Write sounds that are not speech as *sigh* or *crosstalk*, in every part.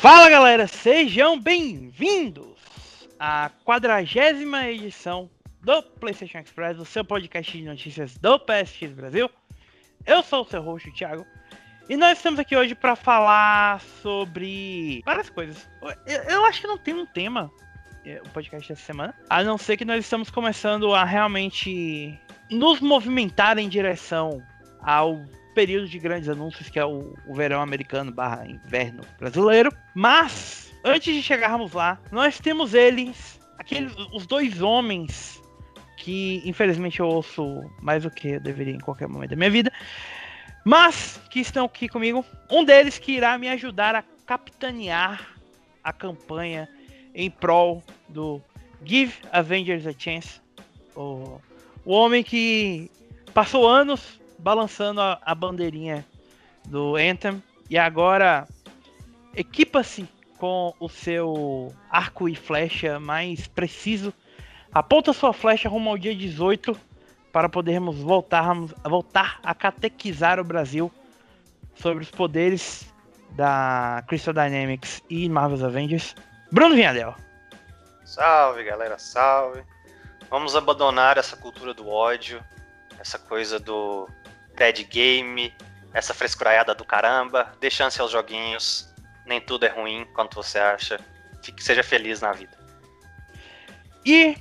Fala galera, sejam bem-vindos à quadragésima edição do PlayStation Express, o seu podcast de notícias do PSX Brasil. Eu sou o seu host, o Thiago, e nós estamos aqui hoje para falar sobre várias coisas. Eu, eu, acho que não tem um tema é, o podcast dessa semana, a não ser que nós estamos começando a realmente nos movimentar em direção ao período de grandes anúncios, que é o, o verão americano barra inverno brasileiro. Mas, antes de chegarmos lá, nós temos eles, aqueles, os dois homens que infelizmente eu ouço mais do que eu deveria em qualquer momento da minha vida, mas que estão aqui comigo. Um deles que irá me ajudar a capitanear a campanha em prol do Give Avengers a Chance. O, o homem que passou anos balançando a, a bandeirinha do Anthem e agora equipa-se com o seu arco e flecha mais preciso. Aponta sua flecha rumo ao dia 18 para podermos voltarmos, voltar a catequizar o Brasil sobre os poderes da Crystal Dynamics e Marvel's Avengers. Bruno Vinhadel. Salve, galera, salve. Vamos abandonar essa cultura do ódio, essa coisa do bad game, essa frescuraiada do caramba, dê chance aos joguinhos, nem tudo é ruim quanto você acha. Fique, seja feliz na vida. E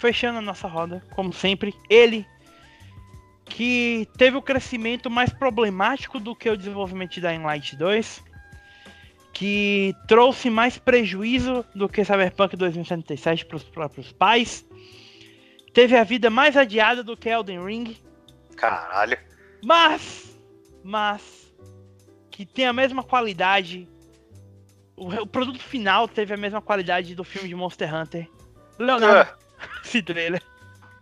fechando a nossa roda, como sempre, ele que teve o crescimento mais problemático do que o desenvolvimento de Dying Light 2, que trouxe mais prejuízo do que Cyberpunk 2077 para os próprios pais, teve a vida mais adiada do que Elden Ring, Caralho. Mas, mas, que tem a mesma qualidade. O, o, produto final teve a mesma qualidade do filme de Monster Hunter. Leonardo, uh. *laughs* esse trailer.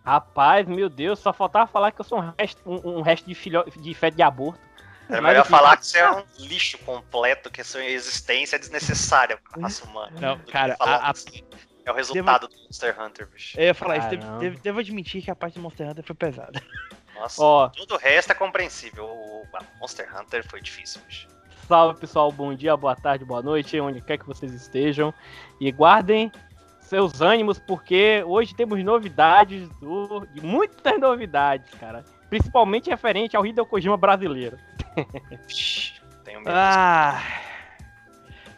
Rapaz, meu Deus, só faltava falar que eu sou um resto, um, um resto de, filho, de feto de aborto. É melhor falar que você é um lixo completo, que a sua existência é desnecessária pra raça humana. Não, cara, a, a... é o resultado devo... do Monster Hunter, bicho. Eu ia falar isso, devo, devo, devo, admitir que a parte do Monster Hunter foi pesada. *laughs* Nossa, Ó, tudo o resto é compreensível. O Monster Hunter foi difícil, bicho. Salve pessoal, bom dia, boa tarde, boa noite, onde quer que vocês estejam. E guardem seus ânimos, porque hoje temos novidades, do, muitas novidades, cara. Principalmente referente ao Hideo Kojima brasileiro. Tenho medo. Ah.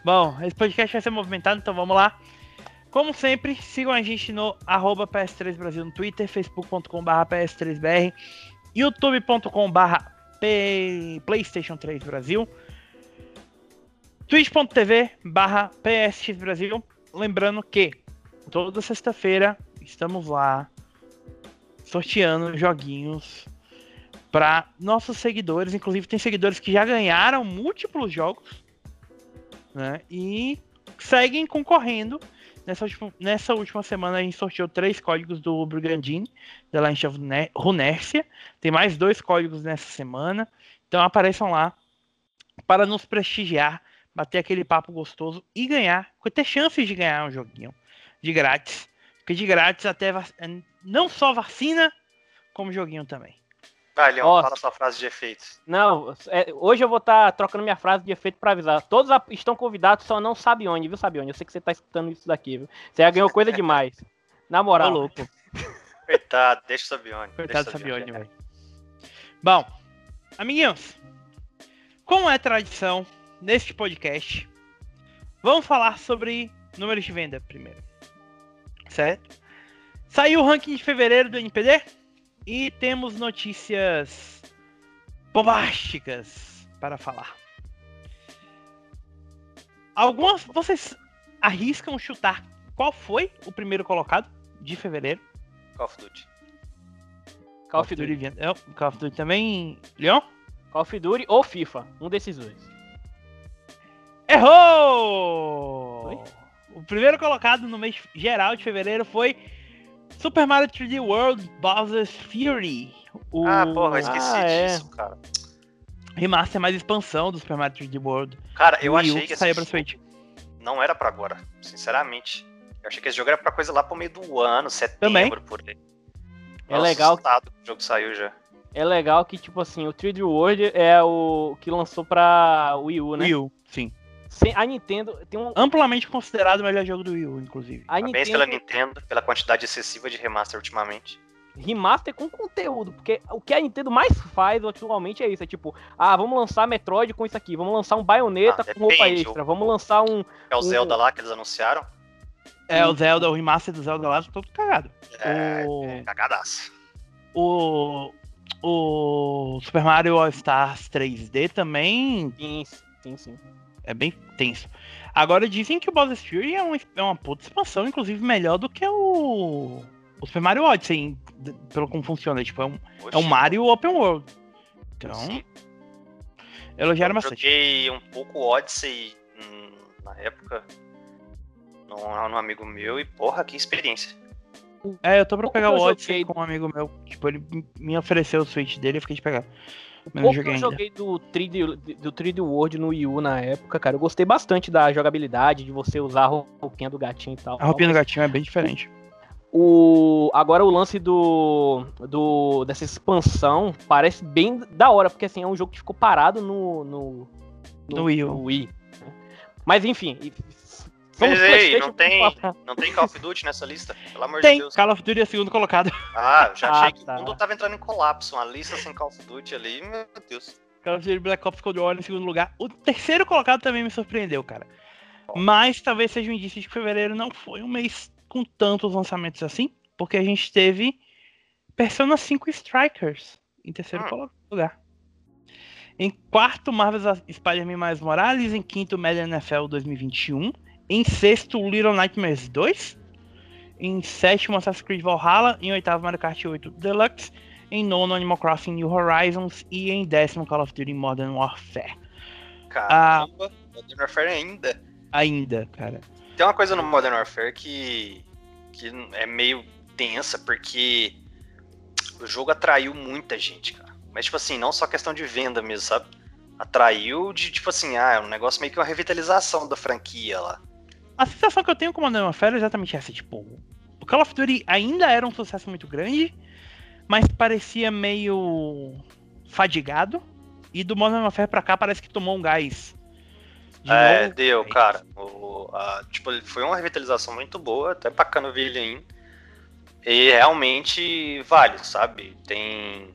Bom, esse podcast vai ser movimentado, então vamos lá. Como sempre, sigam a gente no PS3 Brasil no Twitter, facebook.com.br PS3BR youtube.com/barra PlayStation 3 Brasil, twitch.tv/barra PSX Brasil. Lembrando que toda sexta-feira estamos lá sorteando joguinhos para nossos seguidores. Inclusive, tem seguidores que já ganharam múltiplos jogos né, e seguem concorrendo Nessa última, nessa última semana a gente sorteou três códigos do Brigandine, da Line of Runercia. Tem mais dois códigos nessa semana. Então apareçam lá para nos prestigiar, bater aquele papo gostoso e ganhar, ter chances de ganhar um joguinho de grátis. Porque de grátis até não só vacina, como joguinho também. Vai, Leon, fala sua frase de efeito. Não, é, hoje eu vou estar tá trocando minha frase de efeito para avisar. Todos estão convidados, só não sabe onde, viu, Sabione? Eu sei que você tá escutando isso daqui, viu? Você já ganhou coisa demais. Na moral. louco. *laughs* Coitado, deixa o Sabione. Coitado do Sabione, velho. Bom, amiguinhos, como é tradição neste podcast, vamos falar sobre números de venda primeiro. Certo? Saiu o ranking de fevereiro do NPD? E temos notícias bombásticas para falar. Algumas. Vocês arriscam chutar qual foi o primeiro colocado de fevereiro? Call of Duty. Call of Duty. Duty. É, Call of Duty também. Leon? Call of Duty ou FIFA. Um desses dois. Errou! Foi? O primeiro colocado no mês geral de fevereiro foi Super Mario 3D World Bowser's Fury. O... Ah, porra, esqueci ah, é. disso, cara. Remaster mais expansão do Super Mario 3D World. Cara, eu achei que saiu pra Switch. Não era pra agora, sinceramente. Eu achei que esse jogo era pra coisa lá pro meio do ano, setembro, Também. por aí. É Nossa, legal. que o jogo saiu já. É legal que, tipo assim, o 3D World é o que lançou pra Wii U, né? Wii U, sim. A Nintendo tem um. Amplamente considerado o melhor jogo do Wii U, inclusive. A Parabéns Nintendo pela Nintendo, pela quantidade excessiva de remaster ultimamente. remaster com conteúdo, porque o que a Nintendo mais faz atualmente é isso, é tipo, ah, vamos lançar Metroid com isso aqui, vamos lançar um Bayonetta Ah, com roupa extra, o- vamos lançar um É o O- Zelda lá que eles anunciaram. É, o Zelda, o remaster do Zelda lá, todo cagado. É, O- é cagadaço. O, o Super Mario All Stars 3D também sim, sim, sim. É bem tenso. Agora dizem que o Bowser's Fury é, um, é uma puta expansão, inclusive melhor do que o, o Super Mario Odyssey, d- pelo como funciona. Tipo, é um, é um Mario Open World. Então, sim. elogiaram Eu bastante. joguei um pouco Odyssey hum, na época. Num, num amigo meu e porra, que experiência. É, eu tô pra pegar o Odyssey com um amigo meu. Tipo, ele me ofereceu o Switch dele e eu fiquei de pegar. Mas pouco joguei eu ainda. joguei do 3D, do 3D World no Wii U na época, cara, eu gostei bastante da jogabilidade, de você usar a roupinha do gatinho e tal. A roupinha do gatinho é bem diferente. O, agora o lance do, do dessa expansão parece bem da hora, porque assim, é um jogo que ficou parado no, no, No Wii no Wii, né? Mas enfim, somos Mas PlayStation, não tem, vamos não tem Call of Duty nessa lista? Pelo amor de Tem, Deus. Call of Duty é segundo colocado. Ah, eu já Ah, achei que tá. o mundo tava entrando em colapso. Uma lista sem Call of Duty ali, meu Deus. Call of Duty Black Ops Cold War em segundo lugar. O terceiro colocado também me surpreendeu, cara. Mas talvez seja um indício de que fevereiro não foi um mês com tantos lançamentos assim, porque a gente teve Persona 5 Strikers em terceiro colo- lugar. Em quarto, Marvel's Spider-Man Miles Morales. Em quinto, Madden NFL 2021. Em sexto, Little Nightmares 2. Em sétimo, Assassin's Creed Valhalla. Em oitavo, Mario Kart 8 Deluxe. Em nono, Animal Crossing New Horizons. E em décimo, Call of Duty Modern Warfare. Caramba, Modern Warfare ainda. Ainda, cara. Tem uma coisa no Modern Warfare que, que é meio tensa, porque o jogo atraiu muita gente, cara. Mas, tipo assim, não só questão de venda mesmo, sabe? Atraiu de, tipo assim, ah, é um negócio meio que uma revitalização da franquia lá. A sensação que eu tenho com Modern Warfare é exatamente essa, tipo, o Call of Duty ainda era um sucesso muito grande, mas parecia meio fadigado, e do Modern Warfare pra cá parece que tomou um gás. de é, novo. deu, cara. O, a- tipo, foi uma revitalização muito boa, até bacana ver ele ainda. E realmente vale, sabe? Tem,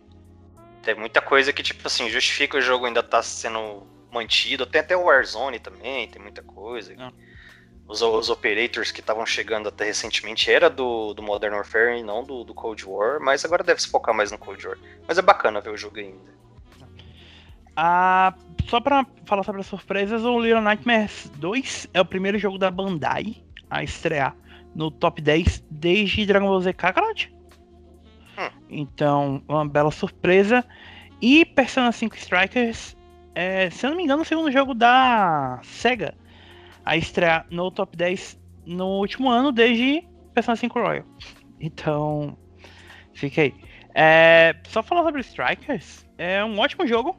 tem muita coisa que, tipo assim, justifica o jogo ainda tá sendo mantido. Tem até o Warzone também, tem muita coisa. Ah. Os, os operators que estavam chegando até recentemente era do, do Modern Warfare e não do, do Cold War, mas agora deve se focar mais no Cold War. Mas é bacana ver o jogo ainda. Ah, só pra falar sobre as surpresas, o Little Nightmares 2 é o primeiro jogo da Bandai a estrear no top 10 desde Dragon Ball Z Kakarot. Hum. Então, uma bela surpresa. E Persona 5 Strikers, é, se eu não me engano, o segundo jogo da SEGA a estrear no top 10 no último ano desde Persona 5 Royal. Então, fica aí. É, só falar sobre Strikers, é um ótimo jogo.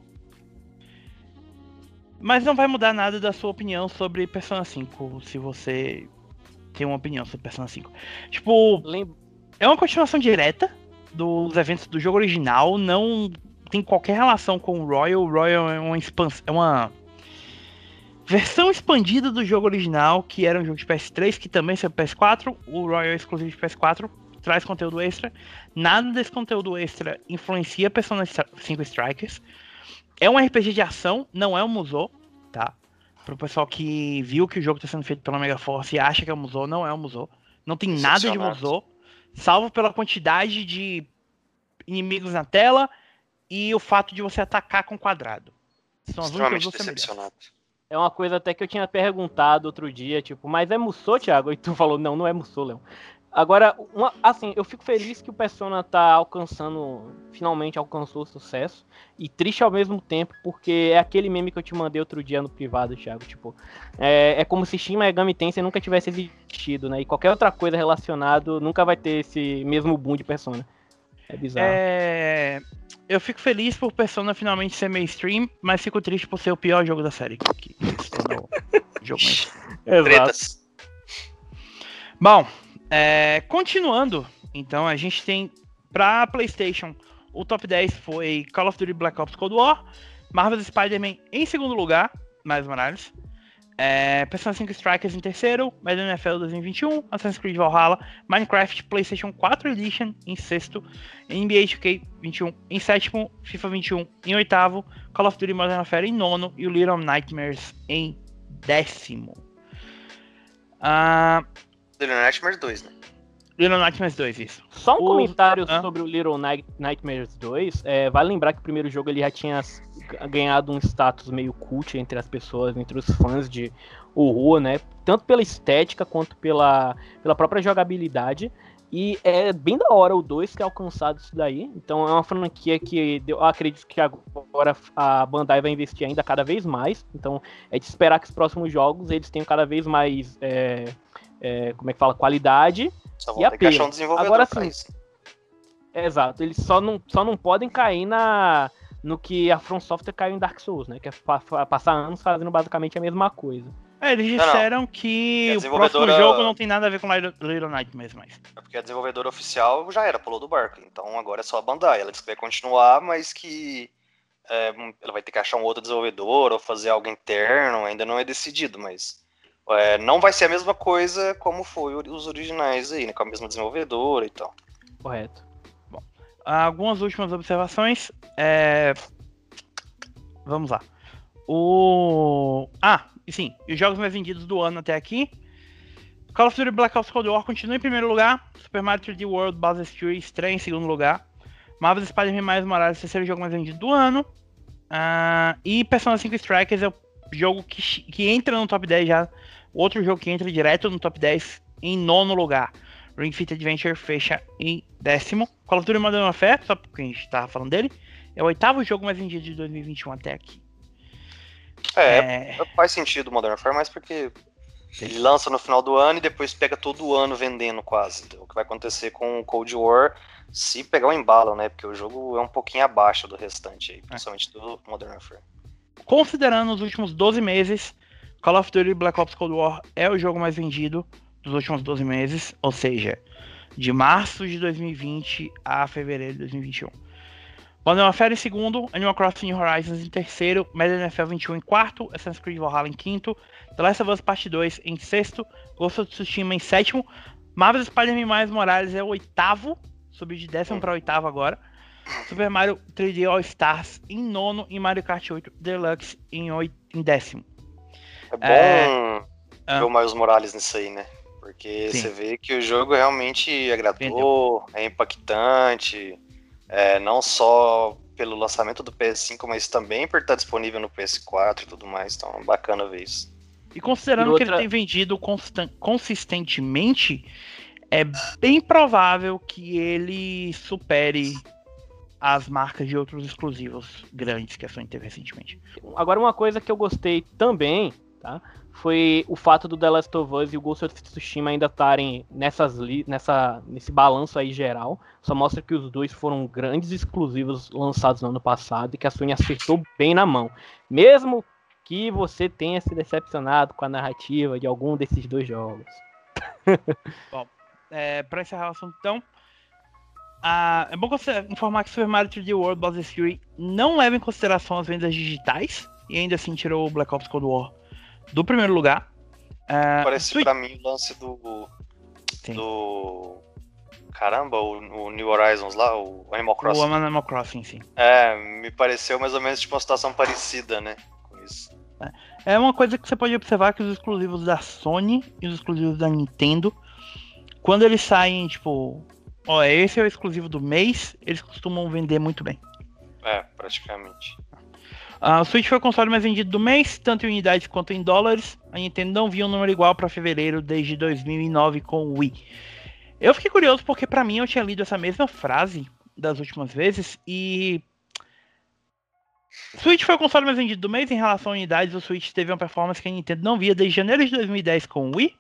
Mas não vai mudar nada da sua opinião sobre Persona 5, se você tem uma opinião sobre Persona 5. Tipo, é uma continuação direta dos eventos do jogo original, não tem qualquer relação com o Royal. O Royal é uma expansão, é uma versão expandida do jogo original, que era um jogo de PS3, que também saiu pro PS4. O Royal exclusivo de PS4, traz conteúdo extra. Nada desse conteúdo extra influencia Persona 5 Strikers. É um RPG de ação, não é um Musou, tá? Pro pessoal que viu que o jogo está sendo feito pela Mega Force e acha que é um Musou, não é um Musou. Não tem nada de. Musou, salvo pela quantidade de inimigos na tela e o fato de você atacar com quadrado. São as únicas duas semelhanças. É uma coisa até que eu tinha perguntado outro dia, tipo, mas é Musou, Thiago? E tu falou, não, não é Musou, Leão. Agora, uma- assim, eu fico feliz que o Persona tá alcançando, finalmente alcançou o sucesso, e triste ao mesmo tempo, porque é aquele meme que eu te mandei outro dia no privado, Thiago, tipo, é, é como se Shin Megami Tensei nunca tivesse existido, né, e qualquer outra coisa relacionada nunca vai ter esse mesmo boom de Persona. É bizarro. É, Eu fico feliz por Persona finalmente ser mainstream, mas fico triste por ser o pior jogo da série. Que que se tornou jogo *laughs* mainstream. Tretas. Bom, é, continuando, então a gente tem pra PlayStation o top 10 foi Call of Duty Black Ops Cold War, Marvel's Spider-Man em segundo lugar, mais Morales, É, Persona 5 Strikers em terceiro, Madden NFL 2021, Assassin's Creed Valhalla, Minecraft PlayStation 4 Edition em sexto, NBA 2K 21 em sétimo, FIFA 21 em oitavo, Call of Duty Modern Warfare em nono e o Little Nightmares em décimo. Uh, Little Nightmares 2, né? Little Nightmares 2, isso. Só um o... comentário ah. sobre o Little Night Nightmares 2. É, vale lembrar que o primeiro jogo ele já tinha ganhado um status meio cult entre as pessoas, entre os fãs de horror, né? Tanto pela estética quanto pela, pela própria jogabilidade. E é bem da hora o 2 ter alcançado isso daí. Então é uma franquia que eu acredito que agora a Bandai vai investir ainda cada vez mais. Então é de esperar que os próximos jogos eles tenham cada vez mais. É, é, como é que fala? Qualidade só vão e que achar um Agora, sim. Exato, eles só não, só não podem cair na, no que a From Software caiu em Dark Souls, né? Que é passar anos fazendo basicamente a mesma coisa. É, eles disseram não, não. que desenvolvedora... o próximo jogo não tem nada a ver com Little Nightmares mais. É porque a desenvolvedora oficial já era, pulou do barco. Então agora é só a Bandai. Ela disse que vai continuar, mas que é, ela vai ter que achar um outro desenvolvedor ou fazer algo interno. Ainda não é decidido, mas é, não vai ser a mesma coisa como foi os originais aí, né? Com a mesma desenvolvedora e tal. Correto. Algumas últimas observações. É... Vamos lá. O. Ah, sim, os jogos mais vendidos do ano até aqui. Call of Duty Black Ops Cold War continua em primeiro lugar. Super Mario 3D World Bowser's Fury estreia em segundo lugar. Marvel's Spider-Man mais Morales, terceiro jogo mais vendido do ano. Uh, e Persona 5 Strikers é o jogo que, que entra no top 10 já Outro jogo que entra direto no top 10 em nono lugar. Ring Fit Adventure fecha em décimo. Call of Duty Modern Warfare, só porque a gente tava falando dele, é o oitavo jogo mais vendido de 2021 até aqui. É, é... faz sentido o Modern Warfare, mas porque ele lança no final do ano e depois pega todo ano vendendo quase. O que vai acontecer com o Cold War se pegar o embalo, né? Porque o jogo é um pouquinho abaixo do restante aí, é. principalmente é. do Modern Warfare. Considerando os últimos 12 meses, Call of Duty Black Ops Cold War é o jogo mais vendido dos últimos 12 meses, ou seja, de março de 2020 a fevereiro de 2021. Modern Warfare em segundo, Animal Crossing Horizons em terceiro, Madden NFL 21 em quarto, Assassin's Creed Valhalla em quinto, The Last of Us Part 2 em sexto, Ghost of Tsushima em sétimo, Marvel Spider-Man mais Morales é o oitavo, subiu de décimo para oitavo agora, Super Mario 3D All Stars em nono e Mario Kart 8 Deluxe em, oito, em décimo. É bom é... ver o Miles Morales nisso aí, né? Porque Sim. você vê que o jogo realmente agradou, Vendeu. é impactante, é, não só pelo lançamento do PS5, mas também por estar disponível no PS4 e tudo mais. Então, bacana ver isso. E considerando e outra... que ele tem vendido consistentemente, é bem provável que ele supere as marcas de outros exclusivos grandes que a Sony teve recentemente. Agora, uma coisa que eu gostei também tá? Foi o fato do The Last of Us e o Ghost of Tsushima ainda estarem nessa nesse balanço aí geral. Só mostra que os dois foram grandes exclusivos lançados no ano passado e que a Sony acertou bem na mão. Mesmo que você tenha se decepcionado com a narrativa de algum desses dois jogos. *laughs* Bom, é, para encerrar o assunto então, ah, é bom você informar que Super Mario 3D World Bowser's Fury não leva em consideração as vendas digitais e ainda assim tirou o Black Ops Cold War do primeiro lugar. Uh, Parece Switch... pra mim o lance do. Sim. Do. Caramba, o, o, New Horizons lá, o Animal Crossing. O Animal Crossing, sim. É, me pareceu mais ou menos tipo uma situação parecida, né? Com isso. É. é uma coisa que você pode observar que os exclusivos da Sony e os exclusivos da Nintendo, quando eles saem, tipo, ó, esse é o exclusivo do mês, eles costumam vender muito bem. É, praticamente. A Switch foi o console mais vendido do mês, tanto em unidades quanto em dólares. A Nintendo não viu um número igual para fevereiro desde 2009 com o Wii. Eu fiquei curioso porque para mim eu tinha lido essa mesma frase das últimas vezes e Switch foi o console mais vendido do mês em relação a unidades. O Switch teve uma performance que a Nintendo não via desde janeiro de 2010 com o Wii.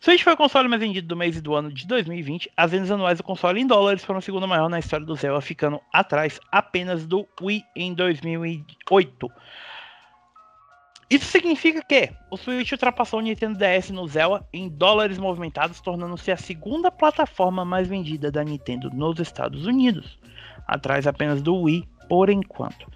Switch foi o console mais vendido do mês e do ano de 2020. As vendas anuais do console em dólares foram o segundo maior na história do Zelda, ficando atrás apenas do Wii em 2008. Isso significa que o Switch ultrapassou o Nintendo DS no Zelda em dólares movimentados, tornando-se a segunda plataforma mais vendida da Nintendo nos Estados Unidos, atrás apenas do Wii por enquanto.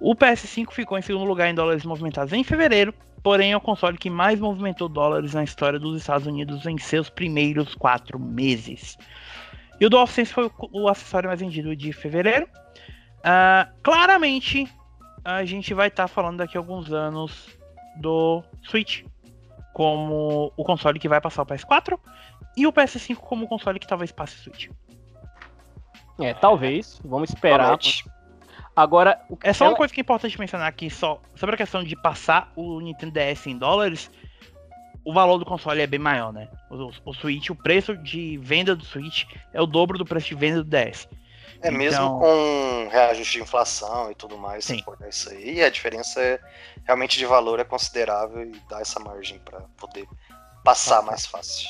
O PS5 ficou em segundo lugar em dólares movimentados em fevereiro, porém é o console que mais movimentou dólares na história dos Estados Unidos em seus primeiros quatro meses. E o DualSense foi o, o acessório mais vendido de fevereiro. Uh, claramente, a gente vai estar tá falando daqui a alguns anos do Switch como o console que vai passar o PS4 e o PS5 como o console que talvez passe o Switch. É, talvez. Vamos esperar. Agora, é só uma coisa que é importante mencionar aqui, só sobre a questão de passar o Nintendo DS em dólares, o valor do console é bem maior, né? O, o Switch, o preço de venda do Switch é o dobro do preço de venda do DS. É então... mesmo com reajuste de inflação e tudo mais, Sim. se isso aí, a diferença é, realmente de valor é considerável e dá essa margem para poder passar mais fácil.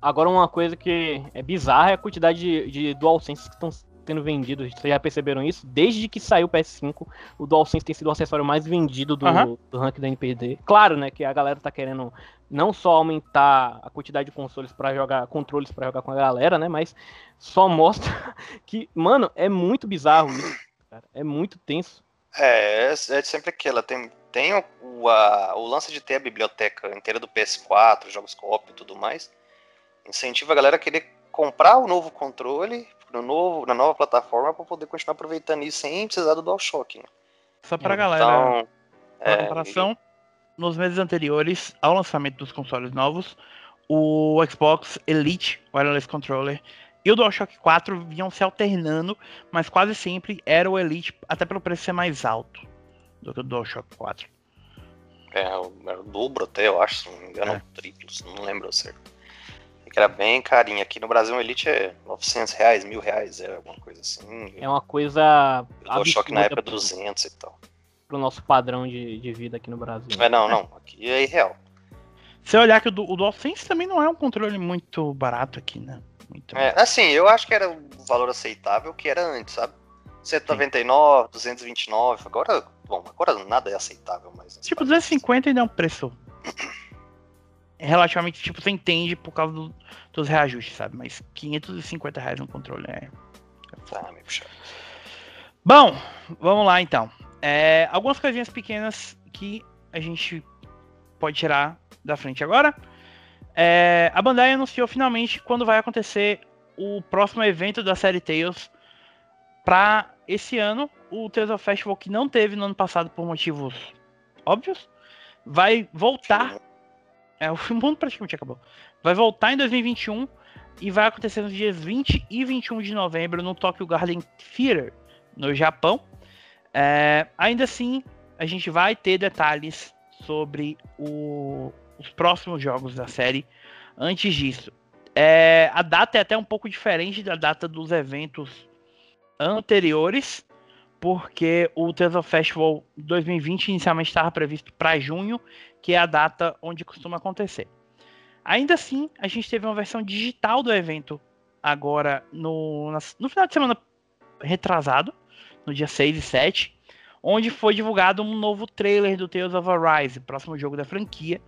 Agora uma coisa que é bizarra é a quantidade de, de DualSense que estão tendo vendido, vocês já perceberam isso? Desde que saiu o PS5, o DualSense tem sido o acessório mais vendido do, uhum. do ranking da NPD. Claro, né, que a galera tá querendo não só aumentar a quantidade de consoles para jogar, controles para jogar com a galera, né, mas só mostra *laughs* que, mano, é muito bizarro isso, cara. É muito tenso. É, é sempre aquela, tem, tem o, a, o lance de ter a biblioteca inteira do PS4, jogos co-op e tudo mais, incentiva a galera a querer comprar o novo controle no novo, na nova plataforma para poder continuar aproveitando isso sem precisar do DualShock. Né? Só para então, galera, para é, comparação, nos meses anteriores ao lançamento dos consoles novos, o Xbox Elite Wireless Controller e o DualShock 4 vinham se alternando, mas quase sempre era o Elite, até pelo preço ser mais alto do que o DualShock 4. É, era o dobro até, eu acho, se não me engano, é. triplo, não lembro certo que era bem carinho. Aqui no Brasil, o Elite é 900 reais, mil reais, é alguma coisa assim. É uma coisa. O choque na época 200 e tal. Pro nosso padrão de, de vida aqui no Brasil. É, não, não. Aqui é irreal. Se olhar que o, o DualSense também não é um controle muito barato aqui, né? Muito é, assim, eu acho que era o valor aceitável que era antes, sabe? 199, Sim. 229, agora, bom, agora nada é aceitável mais. Tipo, 250 ainda é um preço relativamente, tipo, você entende por causa do, dos reajustes, sabe? Mas 550 reais no controle é. Bom, vamos lá então. É, algumas coisinhas pequenas que a gente pode tirar da frente agora. É, a Bandai anunciou finalmente quando vai acontecer o próximo evento da série Tales para esse ano. O Tales of Festival que não teve no ano passado por motivos óbvios, vai voltar é, o mundo praticamente acabou. Vai voltar em 2021 e vai acontecer nos dias 20 e 21 de novembro no Tokyo Garden Theater, no Japão. É, ainda assim, a gente vai ter detalhes sobre o, os próximos jogos da série. Antes disso, é, a data é até um pouco diferente da data dos eventos anteriores, porque o of Festival 2020 inicialmente estava previsto para junho que é a data onde costuma acontecer. Ainda assim, a gente teve uma versão digital do evento agora no, no final de semana retrasado, no dia 6 e 7, onde foi divulgado um novo trailer do Tales of Arise, próximo jogo da franquia,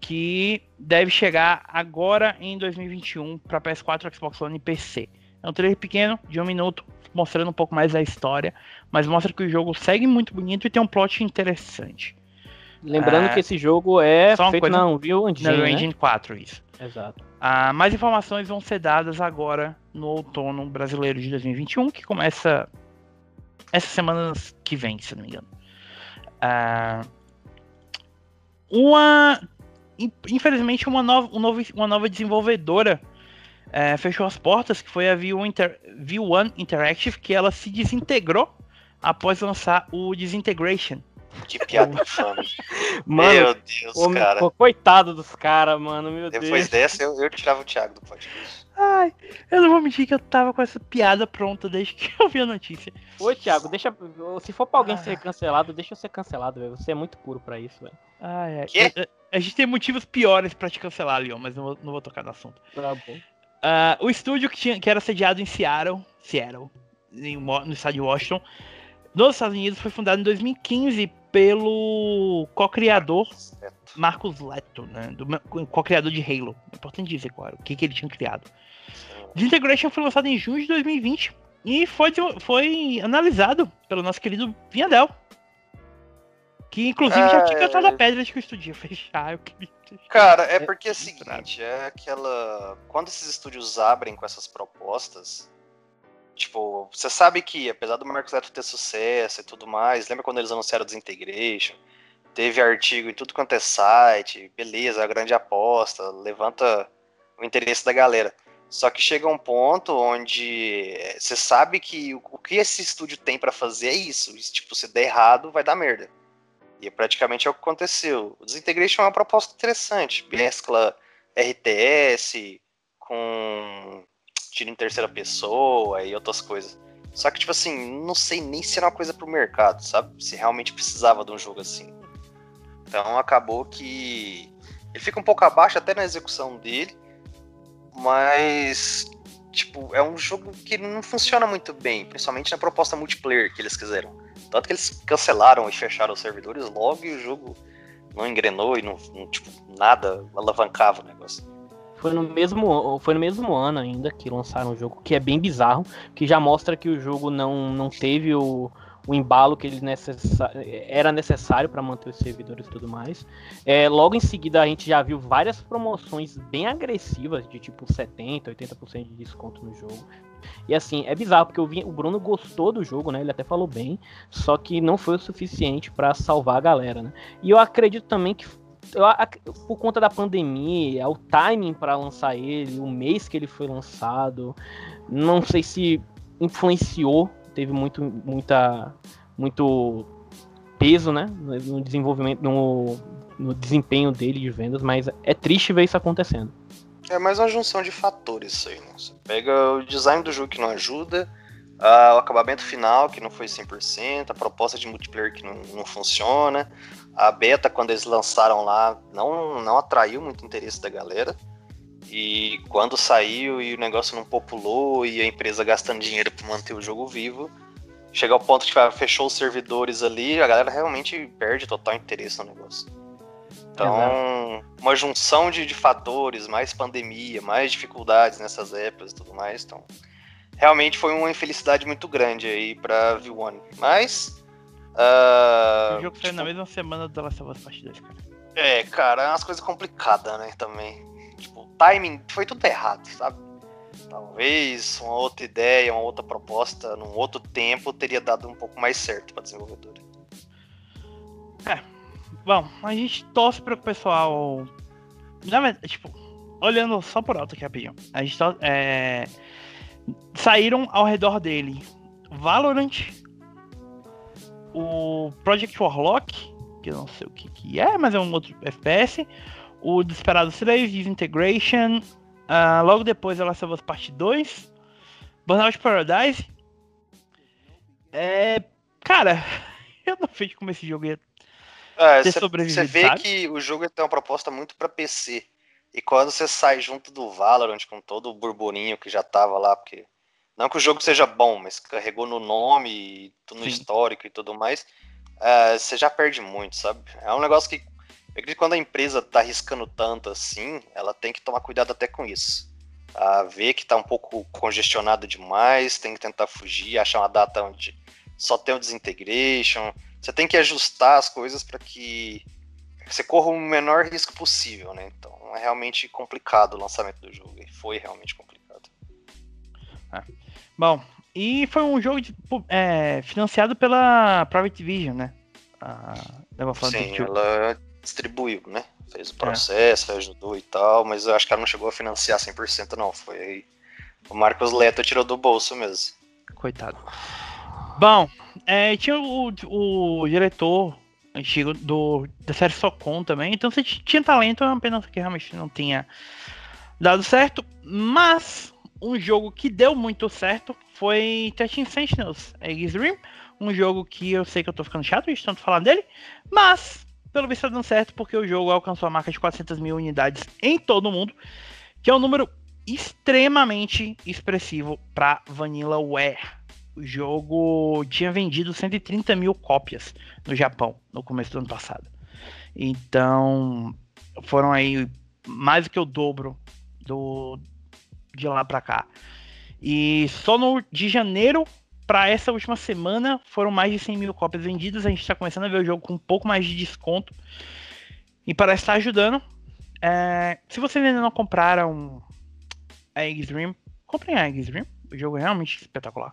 que deve chegar agora em 2021 para PS4, Xbox One e PC. É um trailer pequeno, de um minuto, mostrando um pouco mais da história, mas mostra que o jogo segue muito bonito e tem um plot interessante. Lembrando é... que esse jogo é feito coisa... na Unreal Engine, na Unreal Engine 4, isso. Exato. Ah, mais informações vão ser dadas agora no outono brasileiro de 2021, que começa essas semanas que vem, se não me engano. Ah, uma, infelizmente, uma nova, um novo, uma nova desenvolvedora é, fechou as portas, que foi a V1, Inter, V1 Interactive, que ela se desintegrou após lançar o Disintegration, que piada *laughs* infame. Mano, meu Deus, o, cara. coitado dos caras, mano, meu Depois Deus. Depois dessa, eu, eu tirava o Thiago do podcast. Ai, eu não vou mentir que eu tava com essa piada pronta desde que *laughs* eu vi a notícia. Ô, Thiago, deixa. Se for pra alguém ah. ser cancelado, deixa eu ser cancelado, velho. Você é muito puro pra isso, velho. Ai, ai. Que? A, a, gente tem motivos piores pra te cancelar, Leon, mas não vou, não vou tocar no assunto. Tá bom. Uh, o estúdio que, tinha, que era sediado em Seattle, Seattle, em, no estado de Washington, nos Estados Unidos, foi fundado em 2015 pelo co-criador Marcos Leto, né? Do co-criador de Halo. É importante dizer qual o que, que ele tinha criado. Disintegration foi lançado em junho de 2020 e foi, foi analisado pelo nosso querido Vinhadel. Que inclusive É, já tinha cantado a é. pedra de que o estúdio ia *laughs* fechar. Eu queria... Cara, é porque é o frustrado. seguinte, é aquela. Quando esses estúdios abrem com essas propostas, tipo, você sabe que, apesar do Marcos Leto ter sucesso e tudo mais, lembra quando eles anunciaram o Desintegration? Teve artigo em tudo quanto é site, beleza, é a grande aposta, levanta o interesse da galera. Só que chega um ponto onde eh, você sabe que o, o que esse estúdio tem pra fazer é isso. Tipo, se der errado, vai dar merda. E praticamente é o que aconteceu. O Desintegration é uma proposta interessante. Mescla RTS com tiro em terceira pessoa e outras coisas. Só que, tipo assim, não sei nem se era uma coisa pro mercado, sabe? Se realmente precisava de um jogo assim. Então acabou que ele fica um pouco abaixo até na execução dele, mas tipo, é um jogo que não funciona muito bem, principalmente na proposta multiplayer que eles quiseram. Tanto que eles cancelaram e fecharam os servidores logo e o jogo não engrenou e não, não, tipo, nada alavancava o negócio. Foi no, mesmo, foi no mesmo ano ainda que lançaram o jogo, que é bem bizarro, que já mostra que o jogo não, não teve o, o embalo que ele necessa era necessário para manter os servidores e tudo mais. É, logo em seguida a gente já viu várias promoções bem agressivas, de tipo 70%, 80% de desconto no jogo. E assim, é bizarro, porque vi, o Bruno gostou do jogo, né? Ele até falou bem, só que não foi o suficiente para salvar a galera, né? E eu acredito também que eu por conta da pandemia, o timing para lançar ele, o mês que ele foi lançado, não sei se influenciou, teve muito, muita, muito peso, né, no desenvolvimento, no, no desempenho dele de vendas, mas é triste ver isso acontecendo. É mais uma junção de fatores isso aí, né? Você pega o design do jogo que não ajuda, ah, o acabamento final que não foi 100%, a proposta de multiplayer que não, não funciona, a beta quando eles lançaram lá não, não atraiu muito interesse da galera. E quando saiu e o negócio não populou e a empresa gastando dinheiro para manter o jogo vivo, chega ao ponto que ah, fechou os servidores ali, a galera realmente perde total interesse no negócio. Então, uma junção de, de fatores, mais pandemia, mais dificuldades nessas épocas e tudo mais. Então, realmente foi uma infelicidade muito grande aí pra V1. Mas. Ah, o jogo saiu tipo, na mesma semana do The Last of Us Part 2, cara. É, cara, é umas coisas complicadas, né, também. Tipo, o timing foi tudo errado, sabe? Talvez uma outra ideia, uma outra proposta, num outro tempo, teria dado um pouco mais certo pra desenvolvedora. Bom, a gente torce para o pessoal. Na verdade, tipo, olhando só por alto aqui rapidinho. A gente to- é, saíram ao redor dele Valorant, o Project Warlock, que eu não sei o que, que é, mas é um outro FPS, o Desperado 3, Disintegration, ah, logo depois ela Last of Us Part 2, Burnout Paradise. É. Cara, *laughs* eu não vejo como esse jogo ia É, ter você sobrevivido, vê sabe? que o jogo tem uma proposta muito pra PC. E quando você sai junto do Valorant com todo o burburinho que já tava lá, porque não que o jogo seja bom, mas carregou no nome, no Sim. histórico e tudo mais, é, você já perde muito, sabe? É um negócio que eu acredito que quando a empresa tá arriscando tanto assim, ela tem que tomar cuidado até com isso. A ver que tá um pouco congestionado demais, tem que tentar fugir, achar uma data onde só tem o Disintegration. Você tem que ajustar as coisas para que você corra o menor risco possível, né? Então é realmente complicado o lançamento do jogo. E foi realmente complicado. Bom, e foi um jogo de- é, financiado pela Private Vision, né? A Sim, ela distribuiu, né? Fez o processo, ajudou e tal, mas eu acho que ela não chegou a financiar 100% não. Foi aí. O Marcos Leto tirou do bolso mesmo. Coitado. Bom, é, tinha o, o diretor antigo do, da série Socon também, então você tinha talento, apenas que realmente não tinha dado certo. Mas um jogo que deu muito certo foi 13 Sentinels Aegis Rim, um jogo que eu sei que eu tô ficando chato de tanto falar dele, mas pelo visto tá dando certo porque o jogo alcançou a marca de 400 mil unidades em todo o mundo, que é um número extremamente expressivo para Vanillaware. O jogo tinha vendido 130 mil cópias no Japão no começo do ano passado. Então foram aí mais do que o dobro do de lá para cá. E só no de janeiro para essa última semana foram mais de 100 mil cópias vendidas. A gente está começando a ver o jogo com um pouco mais de desconto e parece estar ajudando. É, se vocês ainda não compraram a Extreme, comprem a Extreme. O jogo é realmente espetacular.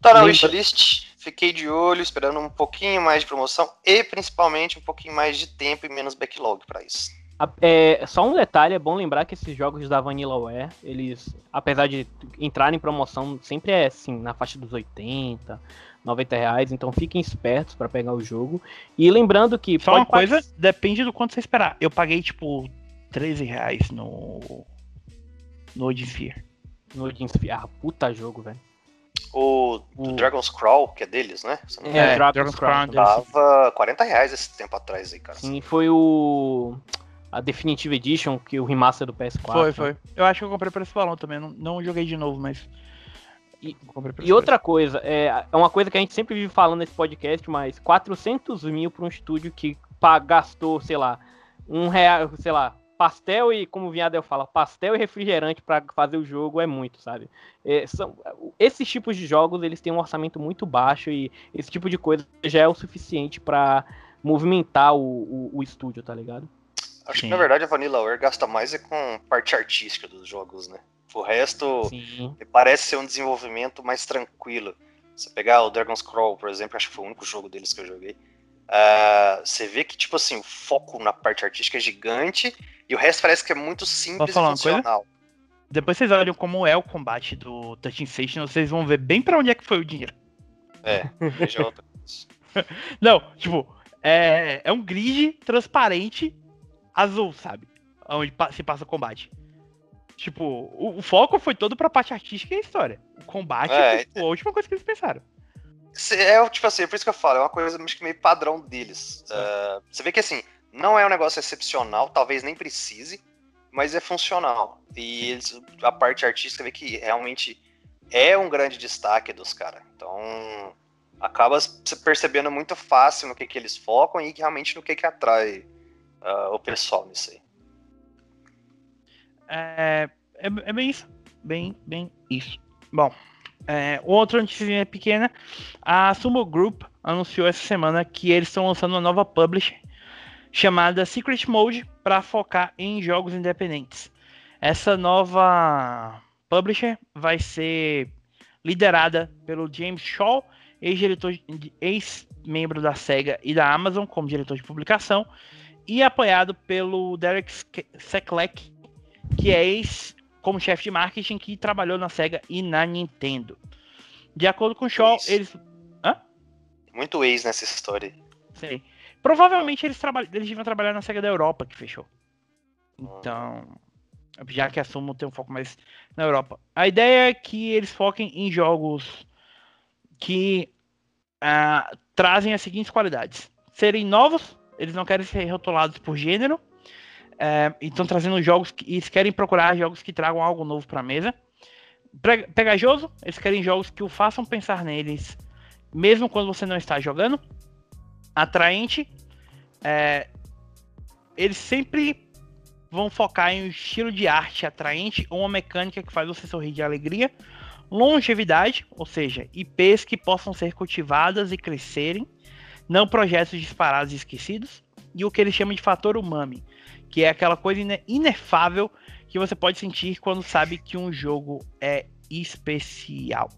Tá na wishlist, fiquei de olho, esperando um pouquinho mais de promoção e principalmente um pouquinho mais de tempo e menos backlog para isso. É, só um detalhe, é bom lembrar que esses jogos da Vanillaware, eles, apesar de entrarem em promoção, sempre é assim, na faixa dos 80, 90 reais, então fiquem espertos para pegar o jogo. E lembrando que. Só uma coisa, depende do quanto você esperar. Eu paguei tipo 13 reais no. No Odinsphere. No Odinsphere. Ah, puta jogo, velho. O, o Dragon's Crawl, que é deles, né? É, é, Dragon's, Crawl. Tava 40 reais esse tempo atrás aí, cara. Sim, foi o a Definitive Edition, que o remaster do PS4. Foi, foi. Eu acho que eu comprei por esse valor também. Não, não joguei de novo, mas. E, e outra coisa, é, é uma coisa que a gente sempre vive falando nesse podcast, mas 400 mil para um estúdio que gastou, sei lá, um real, sei lá, pastel e, como o Vinhadel fala, pastel e refrigerante para fazer o jogo é muito, sabe? É, são, esses tipos de jogos, eles têm um orçamento muito baixo e esse tipo de coisa já é o suficiente para movimentar o, o, o estúdio, tá ligado? Acho Sim. que na verdade a Vanillaware gasta mais é com parte artística dos jogos, né? O resto parece ser um desenvolvimento mais tranquilo. Você pegar o Dragon's Crawl, por exemplo, acho que foi o único jogo deles que eu joguei. Uh, você vê que, tipo assim, o foco na parte artística é gigante e o resto parece que é muito simples e funcional. Depois vocês olham como é o combate do Touching Station, vocês vão ver bem para onde é que foi o dinheiro. É, veja outra coisa. *laughs* Não, tipo, é, é um grid transparente azul, sabe? Onde se passa o combate. Tipo, o, o foco foi todo pra parte artística e a história. O combate é, foi tipo, a última coisa que eles pensaram. É, tipo assim, é por isso que eu falo, é uma coisa meio padrão deles. Uh, você vê que assim, não é um negócio excepcional, talvez nem precise, mas é funcional. E eles, a parte artística vê que realmente é um grande destaque dos caras. Então, acaba se percebendo muito fácil no que, que eles focam e realmente no que, que atrai uh, o pessoal nisso aí. É, é, é, bem isso. Bem, bem isso. Bom, é, outra notícia pequena. A Sumo Group anunciou essa semana que eles estão lançando uma nova publisher chamada Secret Mode para focar em jogos independentes. Essa nova publisher vai ser liderada pelo James Shaw, ex-membro da SEGA e da Amazon como diretor de publicação, e apoiado pelo Derek Seclec, que é ex como chefe de marketing que trabalhou na Sega e na Nintendo. De acordo com o Shaw, eles. Hã? Muito ex nessa história. Sei. Provavelmente eles, traba... eles deviam trabalhar na Sega da Europa, que fechou. Então. Já que a Sumo tem um foco mais na Europa. A ideia é que eles foquem em jogos que uh, trazem as seguintes qualidades: serem novos, eles não querem ser rotulados por gênero. É, estão trazendo jogos que eles querem procurar jogos que tragam algo novo para a mesa. Pegajoso, eles querem jogos que o façam pensar neles, mesmo quando você não está jogando. Atraente, é, eles sempre vão focar em um estilo de arte atraente ou uma mecânica que faz você sorrir de alegria. Longevidade, ou seja, IPs que possam ser cultivadas e crescerem não projetos disparados e esquecidos, e o que ele chama de fator umami, que é aquela coisa inefável que você pode sentir quando sabe que um jogo é especial.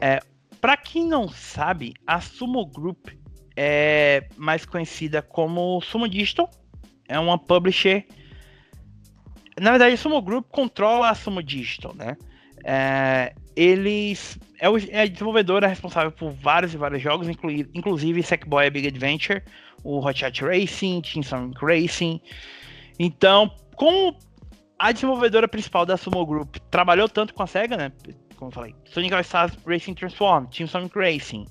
É, para quem não sabe, a Sumo Group é mais conhecida como Sumo Digital, é uma publisher. Na verdade, a Sumo Group controla a Sumo Digital, né? É, eles é, o, é a desenvolvedora responsável por vários e vários jogos, inclui, inclusive Sackboy Big Adventure, o Hot Shot Racing, Team Sonic Racing. Então, como a desenvolvedora principal da Sumo Group trabalhou tanto com a SEGA, né? Como eu falei, Sonic All Stars Racing Transform, Team Sonic Racing,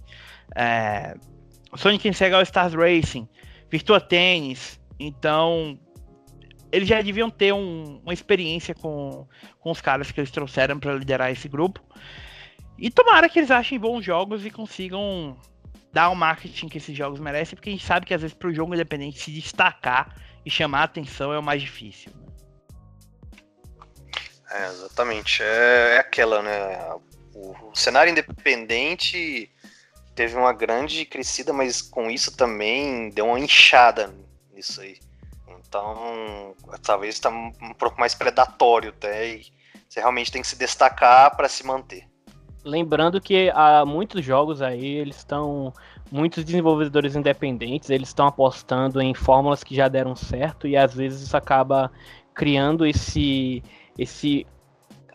é, Sonic and Sega All Stars Racing, Virtua Tennis. Então, eles já deviam ter um, uma experiência com, com os caras que eles trouxeram para liderar esse grupo. E tomara que eles achem bons jogos e consigam dar o marketing que esses jogos merecem, porque a gente sabe que às vezes para o jogo independente se destacar e chamar a atenção é o mais difícil. Né? É, exatamente. É, é aquela, né? o, o cenário independente teve uma grande crescida, mas com isso também deu uma inchada nisso aí. Então, talvez está um pouco mais predatório até, e você realmente tem que se destacar para se manter. Lembrando que há muitos jogos aí, eles estão. Muitos desenvolvedores independentes, eles estão apostando em fórmulas que já deram certo e às vezes isso acaba criando esse. esse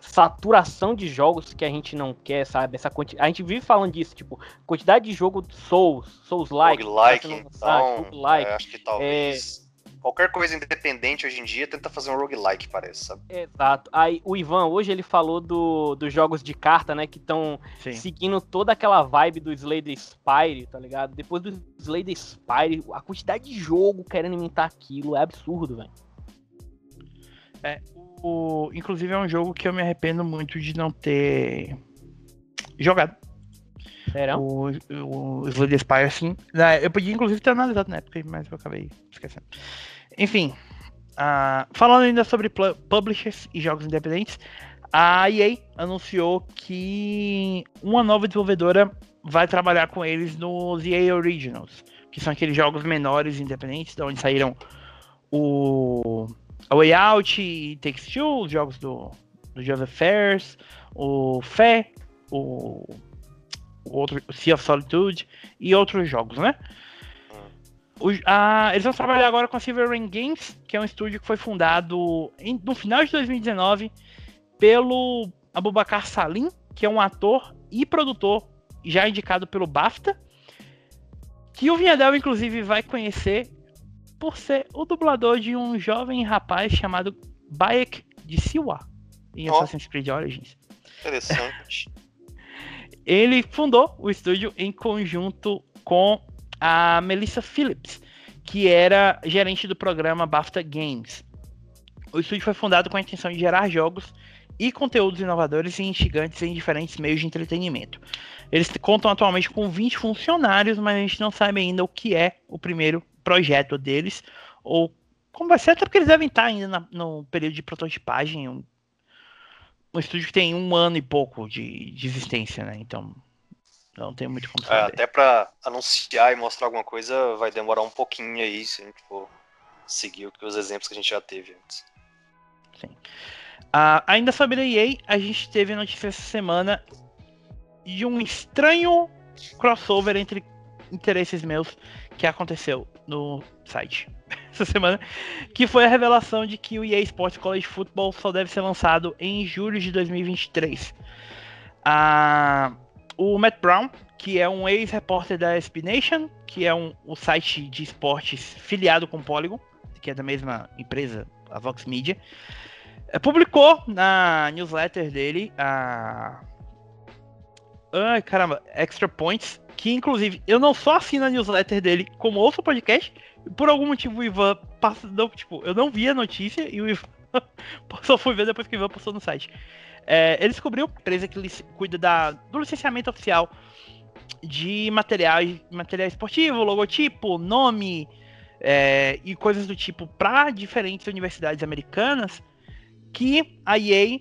saturação de jogos que a gente não quer, sabe? Essa quanti... A gente vive falando disso, tipo, quantidade de jogo Souls, Souls-like. Roguelike, então, like, é, acho que talvez... É qualquer coisa independente hoje em dia tenta fazer um roguelike, parece, sabe? Exato. Aí o Ivan, hoje ele falou do, dos jogos de carta, né? Que estão seguindo toda aquela vibe do Slay Spire, tá ligado? Depois do Slay Spire, a quantidade de jogo querendo imitar aquilo é absurdo, velho. É, o, inclusive é um jogo que eu me arrependo muito de não ter jogado. Será? O, o Slay Spire, assim. Né, eu podia, inclusive, ter analisado na época, mas eu acabei esquecendo. Enfim, uh, falando ainda sobre publishers e jogos independentes, a EA anunciou que uma nova desenvolvedora vai trabalhar com eles nos EA Originals, que são aqueles jogos menores independentes, de onde saíram o a Way Out e Takes Two, os jogos do, do Joseph Fairs, o Fé, o outro Sea of Solitude e outros jogos, né? O, a, eles vão trabalhar agora com a Silver Rain Games, que é um estúdio que foi fundado em, no final de 2019 pelo Abubakar Salim, que é um ator e produtor já indicado pelo BAFTA, que o Vinhadel, inclusive, vai conhecer por ser o dublador de um jovem rapaz chamado Bayek de Siwa em oh. Assassin's Creed Origins. Interessante. *laughs* Ele fundou o estúdio em conjunto com a Melissa Phillips, que era gerente do programa BAFTA Games. O estúdio foi fundado com a intenção de gerar jogos e conteúdos inovadores e instigantes em diferentes meios de entretenimento. Eles contam atualmente com 20 funcionários, mas a gente não sabe ainda o que é o primeiro projeto deles, ou como vai ser, até porque eles devem estar ainda na, no período de prototipagem. Um, estúdio que tem um ano e pouco de, de existência, né? Então não tem muito como é, saber. É, até para anunciar e mostrar alguma coisa vai demorar um pouquinho aí, se a gente for seguir os exemplos que a gente já teve antes. Sim. Uh, ainda sobre a EA, a gente teve a notícia essa semana de um estranho crossover entre interesses meus que aconteceu no site essa semana, que foi a revelação de que o EA Sports College Football só deve ser lançado em julho de 2023. Uh, o Matt Brown, que é um ex-repórter da SB Nation, que é um, um site de esportes filiado com Polygon, que é da mesma empresa, a Vox Media, é, publicou na newsletter dele a. Ai, caramba, Extra Points, que inclusive eu não só assino a newsletter dele, como ouço o podcast, por algum motivo o Ivan passa, não, tipo, eu não vi a notícia e o Ivan *laughs* só fui ver depois que o Ivan postou no site. É, ele descobriu, empresa que cuida da, do licenciamento oficial de materiais, material esportivo, logotipo, nome é, e coisas do tipo para diferentes universidades americanas, que a EA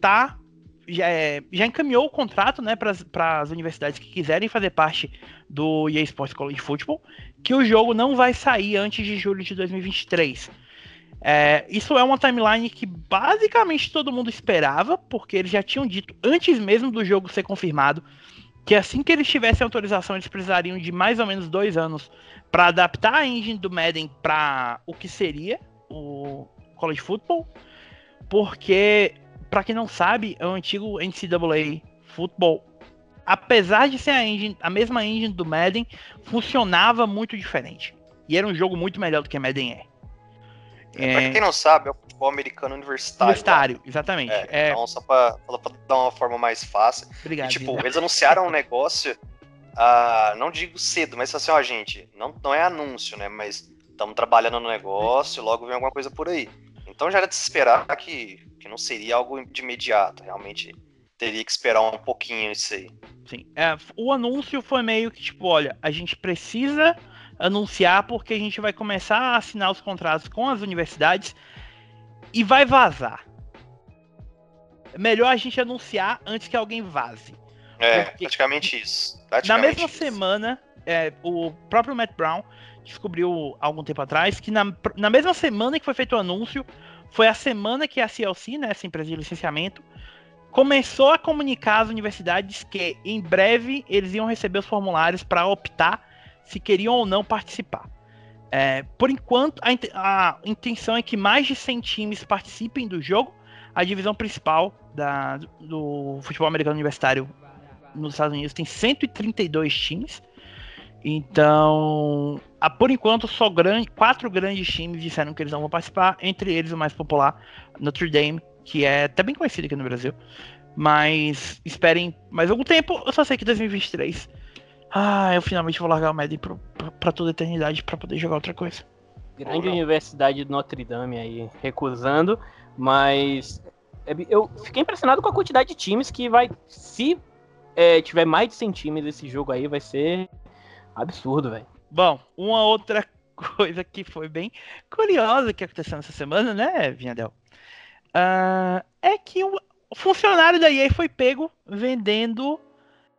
tá já, é, já encaminhou o contrato né, para as universidades que quiserem fazer parte do EA Sports College Football, que o jogo não vai sair antes de julho de 2023. É, isso é uma timeline que basicamente todo mundo esperava, porque eles já tinham dito antes mesmo do jogo ser confirmado que assim que eles tivessem autorização eles precisariam de mais ou menos dois anos para adaptar a engine do Madden para o que seria o college football, porque para quem não sabe, é o antigo NCAA football, apesar de ser a engine, a mesma engine do Madden, funcionava muito diferente e era um jogo muito melhor do que Madden é. É, pra quem não sabe, é o futebol americano universitário. Universitário, exatamente. É, é... Então, só pra, pra, dar uma forma mais fácil. Obrigado. E, tipo, eles anunciaram um negócio, uh, não digo cedo, mas assim, ó, gente, não, não é anúncio, né? Mas estamos trabalhando no negócio, logo vem alguma coisa por aí. Então já era de se esperar que, que não seria algo de imediato. Realmente teria que esperar um pouquinho isso aí. Sim. É, o anúncio foi meio que, tipo, olha, a gente precisa anunciar porque a gente vai começar a assinar os contratos com as universidades e vai vazar. É melhor a gente anunciar antes que alguém vaze. É, Porque- praticamente isso. Na Praticamente mesma isso. semana, é, o próprio Matt Brown descobriu algum tempo atrás que na, na mesma semana que foi feito o anúncio, foi a semana que a CLC, né, essa empresa de licenciamento, começou a comunicar às universidades que em breve eles iam receber os formulários para optar se queriam ou não participar. É, por enquanto, a, a intenção é que mais de 100 times participem do jogo. A divisão principal da- do futebol americano universitário nos Estados Unidos tem 132 times. Então, a, por enquanto, só grande, quatro grandes times disseram que eles não vão participar. Entre eles, o mais popular, Notre Dame, que é até bem conhecido aqui no Brasil. Mas esperem mais algum tempo. Eu só sei que 2023. Ah, eu finalmente vou largar o Madden pro- pra, pra toda a eternidade pra poder jogar outra coisa. Grande não. Universidade de Notre Dame aí recusando, mas é, eu fiquei impressionado com a quantidade de times que vai. Se é, tiver mais de 100 times esse jogo aí, vai ser absurdo, velho. Bom, uma outra *laughs* coisa que foi bem curiosa que aconteceu nessa semana, né, Vinhadel? Ah, é que o o funcionário da EA foi pego vendendo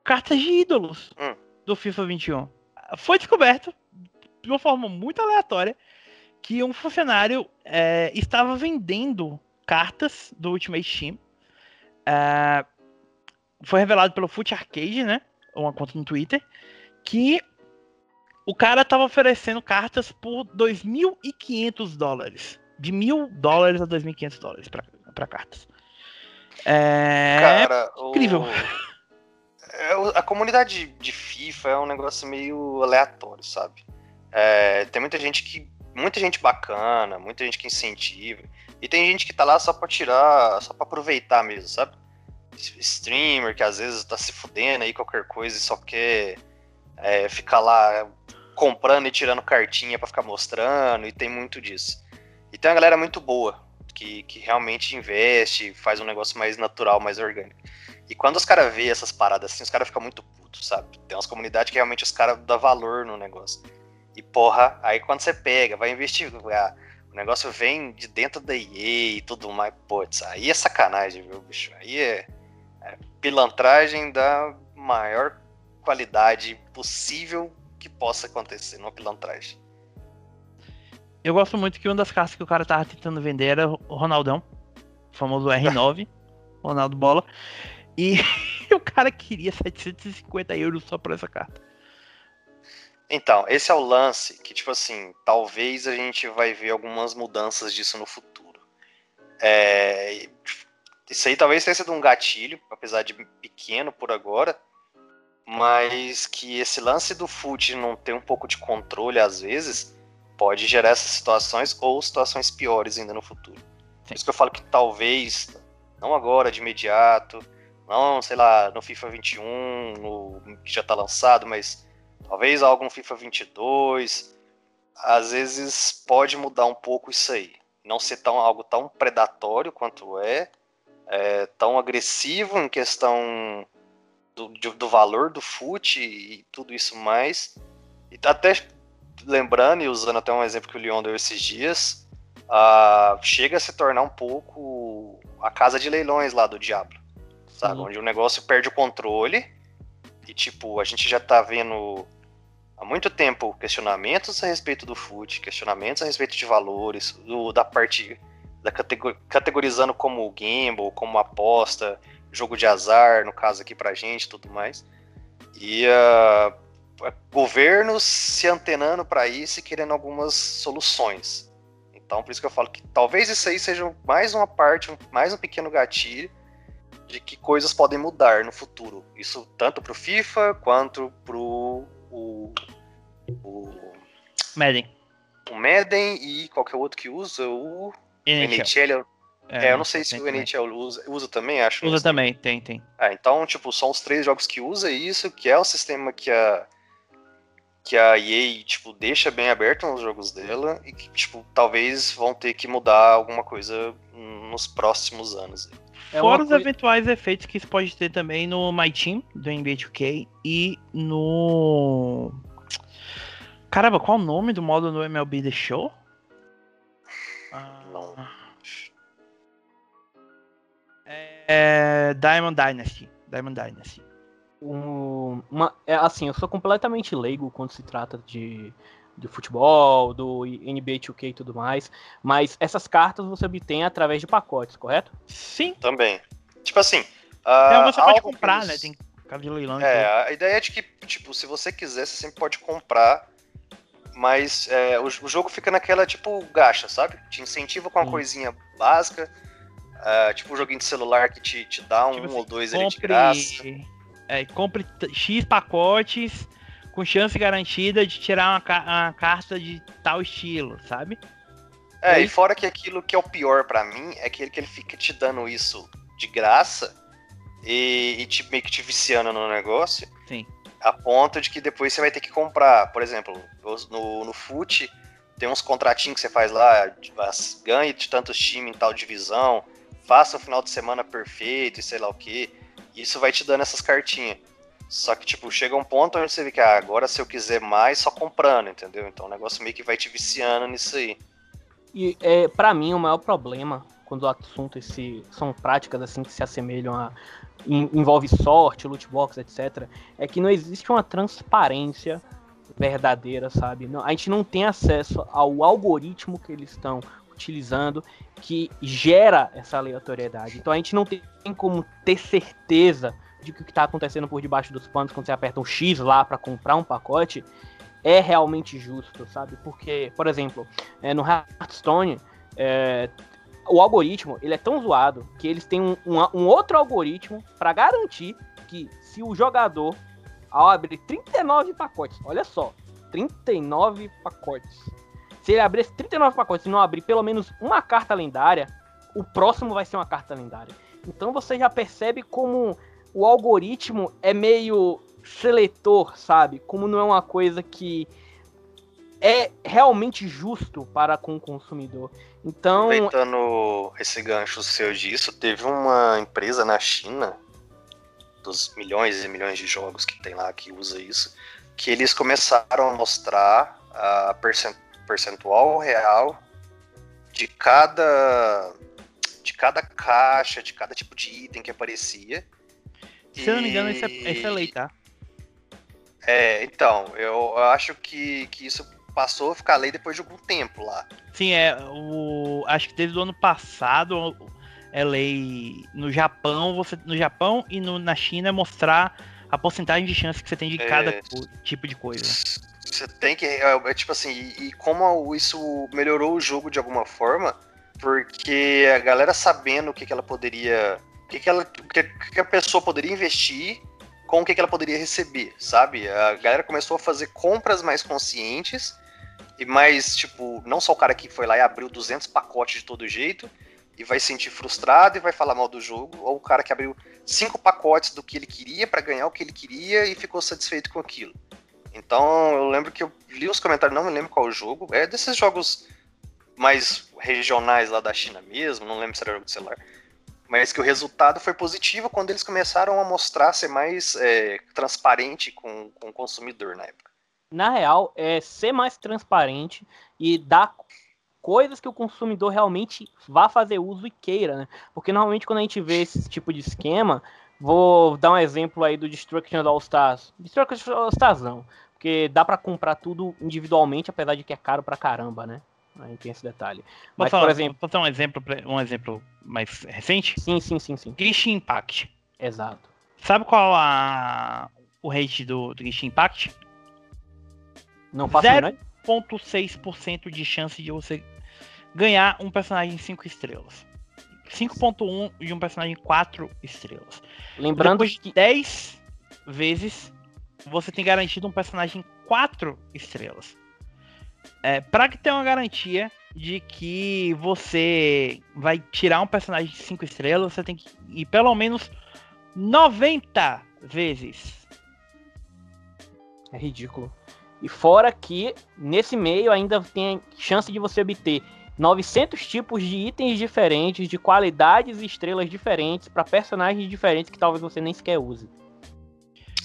cartas de ídolos Hum. do FIFA 21. Foi descoberto, de uma forma muito aleatória, que um funcionário é, estava vendendo cartas do Ultimate Team. Ah, foi revelado pelo Foot Arcade, né? Uma conta no Twitter, que o cara tava oferecendo cartas por 2.500 dólares. De mil dólares a 2.500 dólares pra cartas. É. Cara, incrível. *laughs* É, o- a comunidade de FIFA é um negócio meio aleatório, sabe? É, tem muita gente que. Muita gente bacana, muita gente que incentiva. E tem gente que tá lá só pra tirar, só pra aproveitar mesmo, sabe? Streamer que às vezes tá se fudendo aí qualquer coisa e só quer é, ficar lá comprando e tirando cartinha pra ficar mostrando, e tem muito disso. E tem uma galera muito boa, que, que realmente investe, faz um negócio mais natural, mais orgânico. E quando os caras veem essas paradas assim, os caras ficam muito putos, sabe? Tem umas comunidades que realmente os caras dão valor no negócio. E porra, aí quando você pega, vai investigar, o negócio vem de dentro da EA e tudo mais, putz, aí é sacanagem, viu, bicho? Aí é, é pilantragem da maior qualidade possível que possa acontecer numa pilantragem. Eu gosto muito que uma das cartas que o cara tava tentando vender era o Ronaldão, o famoso R9, *laughs* Ronaldo Bola. E *laughs* o cara queria 750 euros só por essa carta. Então, esse é o lance que, tipo assim, talvez a gente vai ver algumas mudanças disso no futuro. É, isso aí talvez tenha sido um gatilho, apesar de pequeno por agora, mas que esse lance do FUT não ter um pouco de controle às vezes pode gerar essas situações ou situações piores ainda no futuro. Por isso que eu falo que talvez, não agora de imediato, não, sei lá, no FIFA 21, no, que já tá lançado, mas talvez algo no FIFA 22, às vezes pode mudar um pouco isso aí. Não ser tão, algo tão predatório quanto é, é tão agressivo em questão do, de- do valor do FUT e tudo isso mais. E até lembrando e usando até um exemplo que o Leon deu esses dias, ah, chega a se tornar um pouco a casa de leilões lá do Diablo, sabe? Sim. Onde o negócio perde o controle e, tipo, a gente já tá vendo há muito tempo questionamentos a respeito do FUT, questionamentos a respeito de valores, do- da parte da catego- categorizando como gamble, como aposta, jogo de azar, no caso aqui pra gente, tudo mais. E ah, governos se antenando para isso e querendo algumas soluções. Então, por isso que eu falo que talvez isso aí seja mais uma parte, mais um pequeno gatilho de que coisas podem mudar no futuro. Isso tanto pro FIFA quanto pro o, o, Madden. o Madden e qualquer outro que usa, o NHL. NHL. É, eu não sei se o. NHL usa, usa também, acho. Usa também, tem, tem. Ah, então, tipo, são os três jogos que usa isso, que é o sistema que a que a EA, tipo, deixa bem aberto nos jogos dela e que, tipo, talvez vão ter que mudar alguma coisa nos próximos anos. É Fora os coi- eventuais efeitos que isso pode ter também no My Team, do NBA 2K, e no. Caramba, qual o nome do modo no MLB The Show? Ah, Não. É. Diamond Dynasty. Diamond Dynasty. Um, uma, é, assim, eu sou completamente leigo quando se trata de, de futebol, do NBA 2K e tudo mais, mas essas cartas você obtém através de pacotes, correto? Sim. Também. Tipo assim. Então Uh, você pode comprar, que né? Tem cara de leilão. É, a ideia é de que, tipo, se você quiser, você sempre pode comprar, mas é, o, o jogo fica naquela, tipo, gacha, sabe? Te incentiva com uma Sim. coisinha básica, é, tipo um joguinho de celular que te, te dá um Tipo assim, ou dois ali de graça. Compre, é, compre X pacotes com chance garantida de tirar uma, ca- uma carta de tal estilo, sabe? É, E- e fora que aquilo que é o pior pra mim é que ele, que ele fica te dando isso de graça e, e te, meio que te viciando no negócio. Sim. A ponto de que depois você vai ter que comprar. Por exemplo, no, no FUT tem uns contratinhos que você faz lá, ganhe de tantos times em tal divisão, faça um final de semana perfeito e sei lá o que. Isso vai te dando essas cartinhas. Só que, tipo, chega um ponto onde você vê que ah, agora se eu quiser mais, só comprando, entendeu? Então o negócio meio que vai te viciando nisso aí. E é, para mim o maior problema quando o assunto esse são práticas assim que se assemelham a en- envolve sorte, loot box, etc, é que não existe uma transparência verdadeira, sabe? Não- a gente não tem acesso ao algoritmo que eles estão utilizando que gera essa aleatoriedade. Então a gente não tem como ter certeza de que o que está acontecendo por debaixo dos panos quando você aperta um X lá para comprar um pacote é realmente justo, sabe? Porque, por exemplo, é, no Hearthstone, é, o algoritmo ele é tão zoado que eles têm um, um- um outro algoritmo para garantir que se o jogador, ao abrir 39 pacotes, olha só, 39 pacotes, se ele abrir esses 39 pacotes e não abrir pelo menos uma carta lendária, o próximo vai ser uma carta lendária. Então você já percebe como o algoritmo é meio seletor, sabe? Como não é uma coisa que é realmente justo para com o consumidor. Então, Aproveitando esse gancho seu disso, teve uma empresa na China, dos milhões e milhões de jogos que tem lá que usa isso, que eles começaram a mostrar a percen- percentual real de cada de cada caixa, de cada tipo de item que aparecia. Se eu não me engano, E- esse é, esse é lei, tá? É, então, eu acho que, que isso passou a ficar lei depois de algum tempo lá. Sim, é. O, acho que desde o ano passado é lei no Japão, você no Japão e no- na China é mostrar a porcentagem de chance que você tem de É. cada co- tipo de coisa. Você tem que. É, é tipo assim, e, e como isso melhorou o jogo de alguma forma, porque a galera sabendo o que, que ela poderia. O que, que, ela, o que, que a pessoa poderia investir com o que, que ela poderia receber, sabe? A galera começou a fazer compras mais conscientes e mais, tipo, não só o cara que foi lá e abriu 200 pacotes de todo jeito e vai se sentir frustrado e vai falar mal do jogo, ou o cara que abriu cinco pacotes do que ele queria pra ganhar o que ele queria e ficou satisfeito com aquilo. Então eu lembro que eu li os comentários, não me lembro qual jogo, é desses jogos mais regionais lá da China mesmo, não lembro se era jogo de celular, mas que o resultado foi positivo quando eles começaram a mostrar ser mais é, transparente com, com o consumidor na época. na real, é ser mais transparente e dar coisas que o consumidor realmente vá fazer uso e queira, né? Porque normalmente quando a gente vê esse tipo de esquema, vou dar um exemplo aí do Destruction All Stars. Destruction All Stars não, porque dá pra comprar tudo individualmente, apesar de que é caro pra caramba, né? Aí tem esse detalhe. Mas, Posso, por exemplo, posso dar um exemplo, um exemplo mais recente? sim, sim, sim, sim. Genshin Impact. Exato. Sabe qual a, o rate do, do Genshin Impact? Não faço Zero. a menor 0,6% de chance de você ganhar um personagem 5 estrelas. 5.1 de um personagem 4 estrelas. Lembrando Depois de que 10 vezes, você tem garantido um personagem 4 estrelas. É, para que tenha uma garantia de que você vai tirar um personagem de 5 estrelas, você tem que ir pelo menos 90 vezes. É ridículo. E fora que, nesse meio, ainda tem chance de você obter 900 tipos de itens diferentes, de qualidades e estrelas diferentes, para personagens diferentes que talvez você nem sequer use.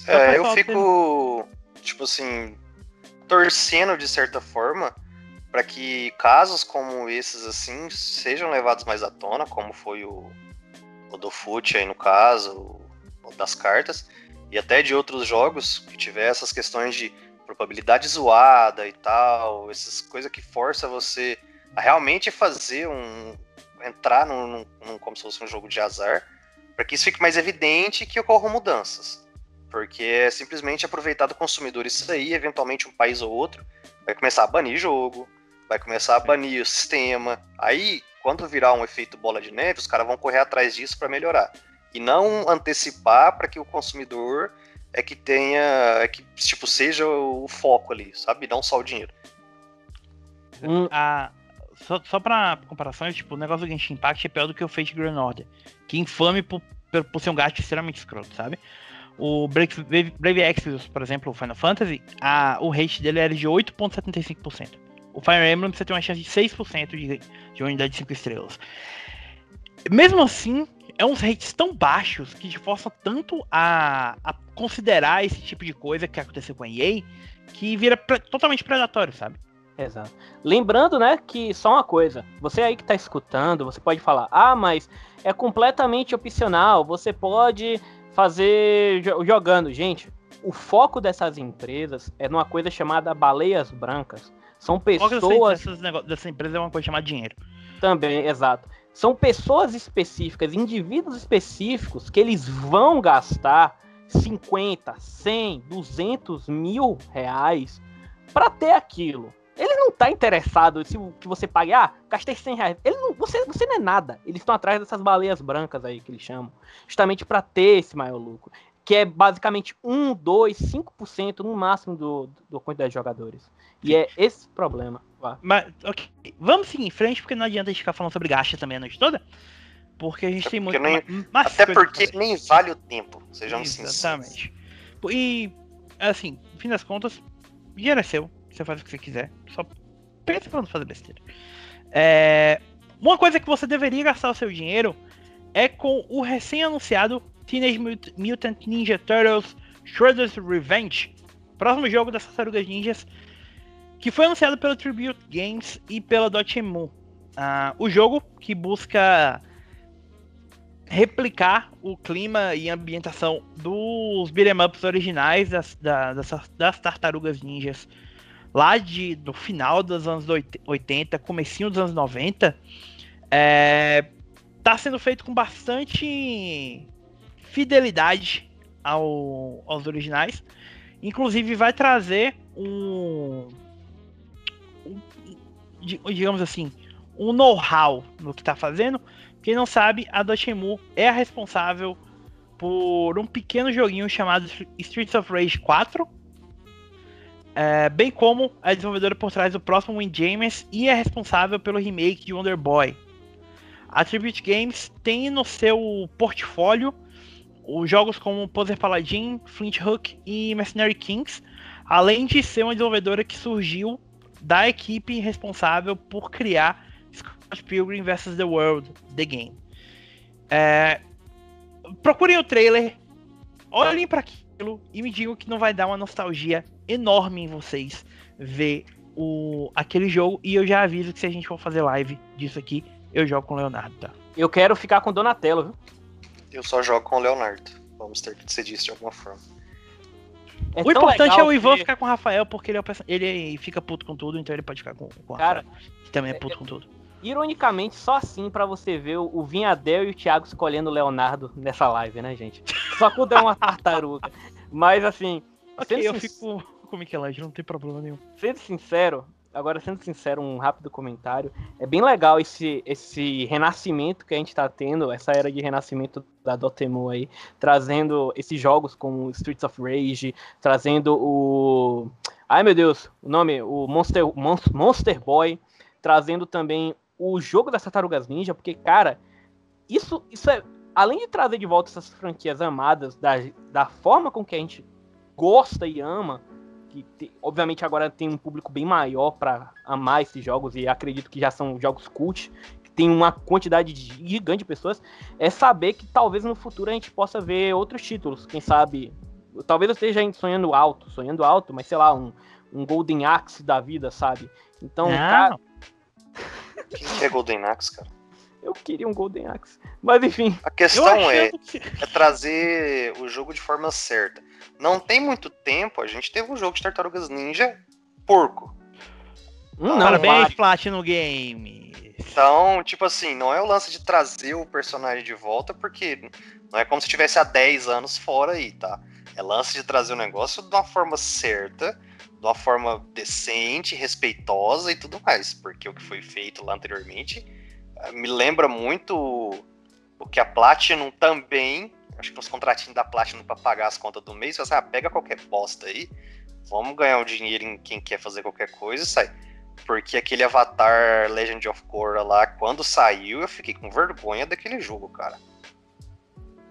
É, eu fico, tipo assim, torcendo de certa forma para que casos como esses assim sejam levados mais à tona, como foi o, o do Fute aí no caso, o, das cartas, e até de outros jogos que tiver essas questões de probabilidade zoada e tal, essas coisas que força você a realmente fazer um. entrar num, num, num como se fosse um jogo de azar, para que isso fique mais evidente que ocorram mudanças. Porque é simplesmente aproveitar do consumidor isso aí, eventualmente um país ou outro vai começar a banir jogo, vai começar a banir o sistema. Aí, quando virar um efeito bola de neve, os caras vão correr atrás disso para melhorar. E não antecipar para que o consumidor é que tenha, é que tipo seja o foco ali, sabe? Não só o dinheiro. Hum. A, só, só pra comparação, tipo, o negócio do Genshin Impact é pior do que o Fate Grand Order. Que infame por, por ser um gasto extremamente escroto, sabe? O Brave, Brave por exemplo, o Final Fantasy, a, o rate dele era de 8,75%. O Fire Emblem você tem uma chance de 6% de, de unidade de 5 estrelas. Mesmo assim, é uns rates tão baixos que te forçam tanto a, a considerar esse tipo de coisa que aconteceu com a EA que vira pre totalmente predatório, sabe? Exato. Lembrando, né, que só uma coisa, você aí que tá escutando, você pode falar, ah, mas é completamente opcional, você pode fazer jogando. Gente, o foco dessas empresas é numa coisa chamada baleias brancas. São pessoas. O dessa empresa é uma coisa chamada dinheiro. Também, exato. São pessoas específicas, indivíduos específicos que eles vão gastar 50, 100, 200 mil reais para ter aquilo. Ele não tá interessado se que você pague, ah, gastei 100 reais. Ele não, você, você não é nada. Eles estão atrás dessas baleias brancas aí que eles chamam, justamente para ter esse maior lucro, que é basicamente 1, 2, 5% no máximo do, do quantidade de jogadores. E é esse o problema. Mas, ok. Vamos seguir em frente, porque não adianta a gente ficar falando sobre gacha também a noite toda. Porque a gente tem muito. Nem, até porque nem vale o tempo, sejamos sinceros. Exatamente. E, assim, no fim das contas, dinheiro é seu você faz o que você quiser. Só pensa pra não fazer besteira. É, uma coisa que você deveria gastar o seu dinheiro é com o recém-anunciado Teenage Mutant Ninja Turtles Shredder's Revenge, próximo jogo das Tartarugas Ninjas, que foi anunciado pela Tribute Games e pela Dotemu. Uh, o jogo que busca replicar o clima e ambientação dos beat'em ups originais das, das, das Tartarugas Ninjas lá de, do final dos anos 80, comecinho dos anos 90, é, tá sendo feito com bastante fidelidade ao, aos originais. Inclusive vai trazer um, um digamos assim, um know-how no que está fazendo. Quem não sabe, a Dotemu é a responsável por um pequeno joguinho chamado Streets of Rage 4, é, bem como a desenvolvedora por trás do próximo Windjammers e é responsável pelo remake de Wonder Boy. A Tribute Games tem no seu portfólio os jogos como Poser Paladin, Flint Hook e Mercenary Kings, além de ser uma desenvolvedora que surgiu da equipe responsável por criar Scott Pilgrim vs. The World, The Game. É, procurem o trailer, olhem para aquilo e me digam que não vai dar uma nostalgia enorme em vocês ver o, aquele jogo. E eu já aviso que se a gente for fazer live disso aqui, eu jogo com o Leonardo, tá? Eu quero ficar com Donatello, viu? Eu só jogo com o Leonardo. Vamos ter que ser disso de alguma forma. É o importante é o Ivan que... ficar com o Rafael, porque ele, é o, ele fica puto com tudo, então ele pode ficar com, com o Cara, Rafael, que também é, é puto é, com tudo. Ironicamente, só assim para você ver o Vinhadel e o Thiago escolhendo o Leonardo nessa live, né, gente? Só quando é uma *laughs* tartaruga. Mas assim. Ok, eu fico com o Michelangelo, não tem problema nenhum. Sendo sincero, agora sendo sincero, um rápido comentário. É bem legal esse, esse renascimento que a gente tá tendo, essa era de renascimento da Dotemu aí, trazendo esses jogos como Streets of Rage, trazendo o. Ai meu Deus, o nome, o Monster, Monster Boy, trazendo também o jogo das Tartarugas Ninja, porque, cara, isso, isso é. Além de trazer de volta essas franquias amadas, da, da forma com que a gente gosta e ama, que te, obviamente agora tem um público bem maior para amar esses jogos e acredito que já são jogos cult, que tem uma quantidade gigante de pessoas, é saber que talvez no futuro a gente possa ver outros títulos, quem sabe, talvez eu esteja sonhando alto, sonhando alto, mas sei lá, um, um Golden Axe da vida, sabe? Então, Não. cara... *laughs* Quem é Golden Axe, cara? Eu queria um Golden Axe. Mas enfim. A questão é, que... é trazer o jogo de forma certa. Não tem muito tempo, a gente teve um jogo de Tartarugas Ninja porco. Hum, não, Parabéns, Platinum Game. Então, tipo assim, não é o lance de trazer o personagem de volta, porque não é como se tivesse há 10 anos fora aí, tá? É lance de trazer o negócio de uma forma certa, de uma forma decente, respeitosa e tudo mais. Porque o que foi feito lá anteriormente eh, me lembra muito o que a Platinum também. Acho que os contratinhos da Platinum para pagar as contas do mês, você ah, pega qualquer bosta aí, vamos ganhar um dinheiro em quem quer fazer qualquer coisa e sai. Porque aquele Avatar Legend of Korra lá, quando saiu, eu fiquei com vergonha daquele jogo, cara.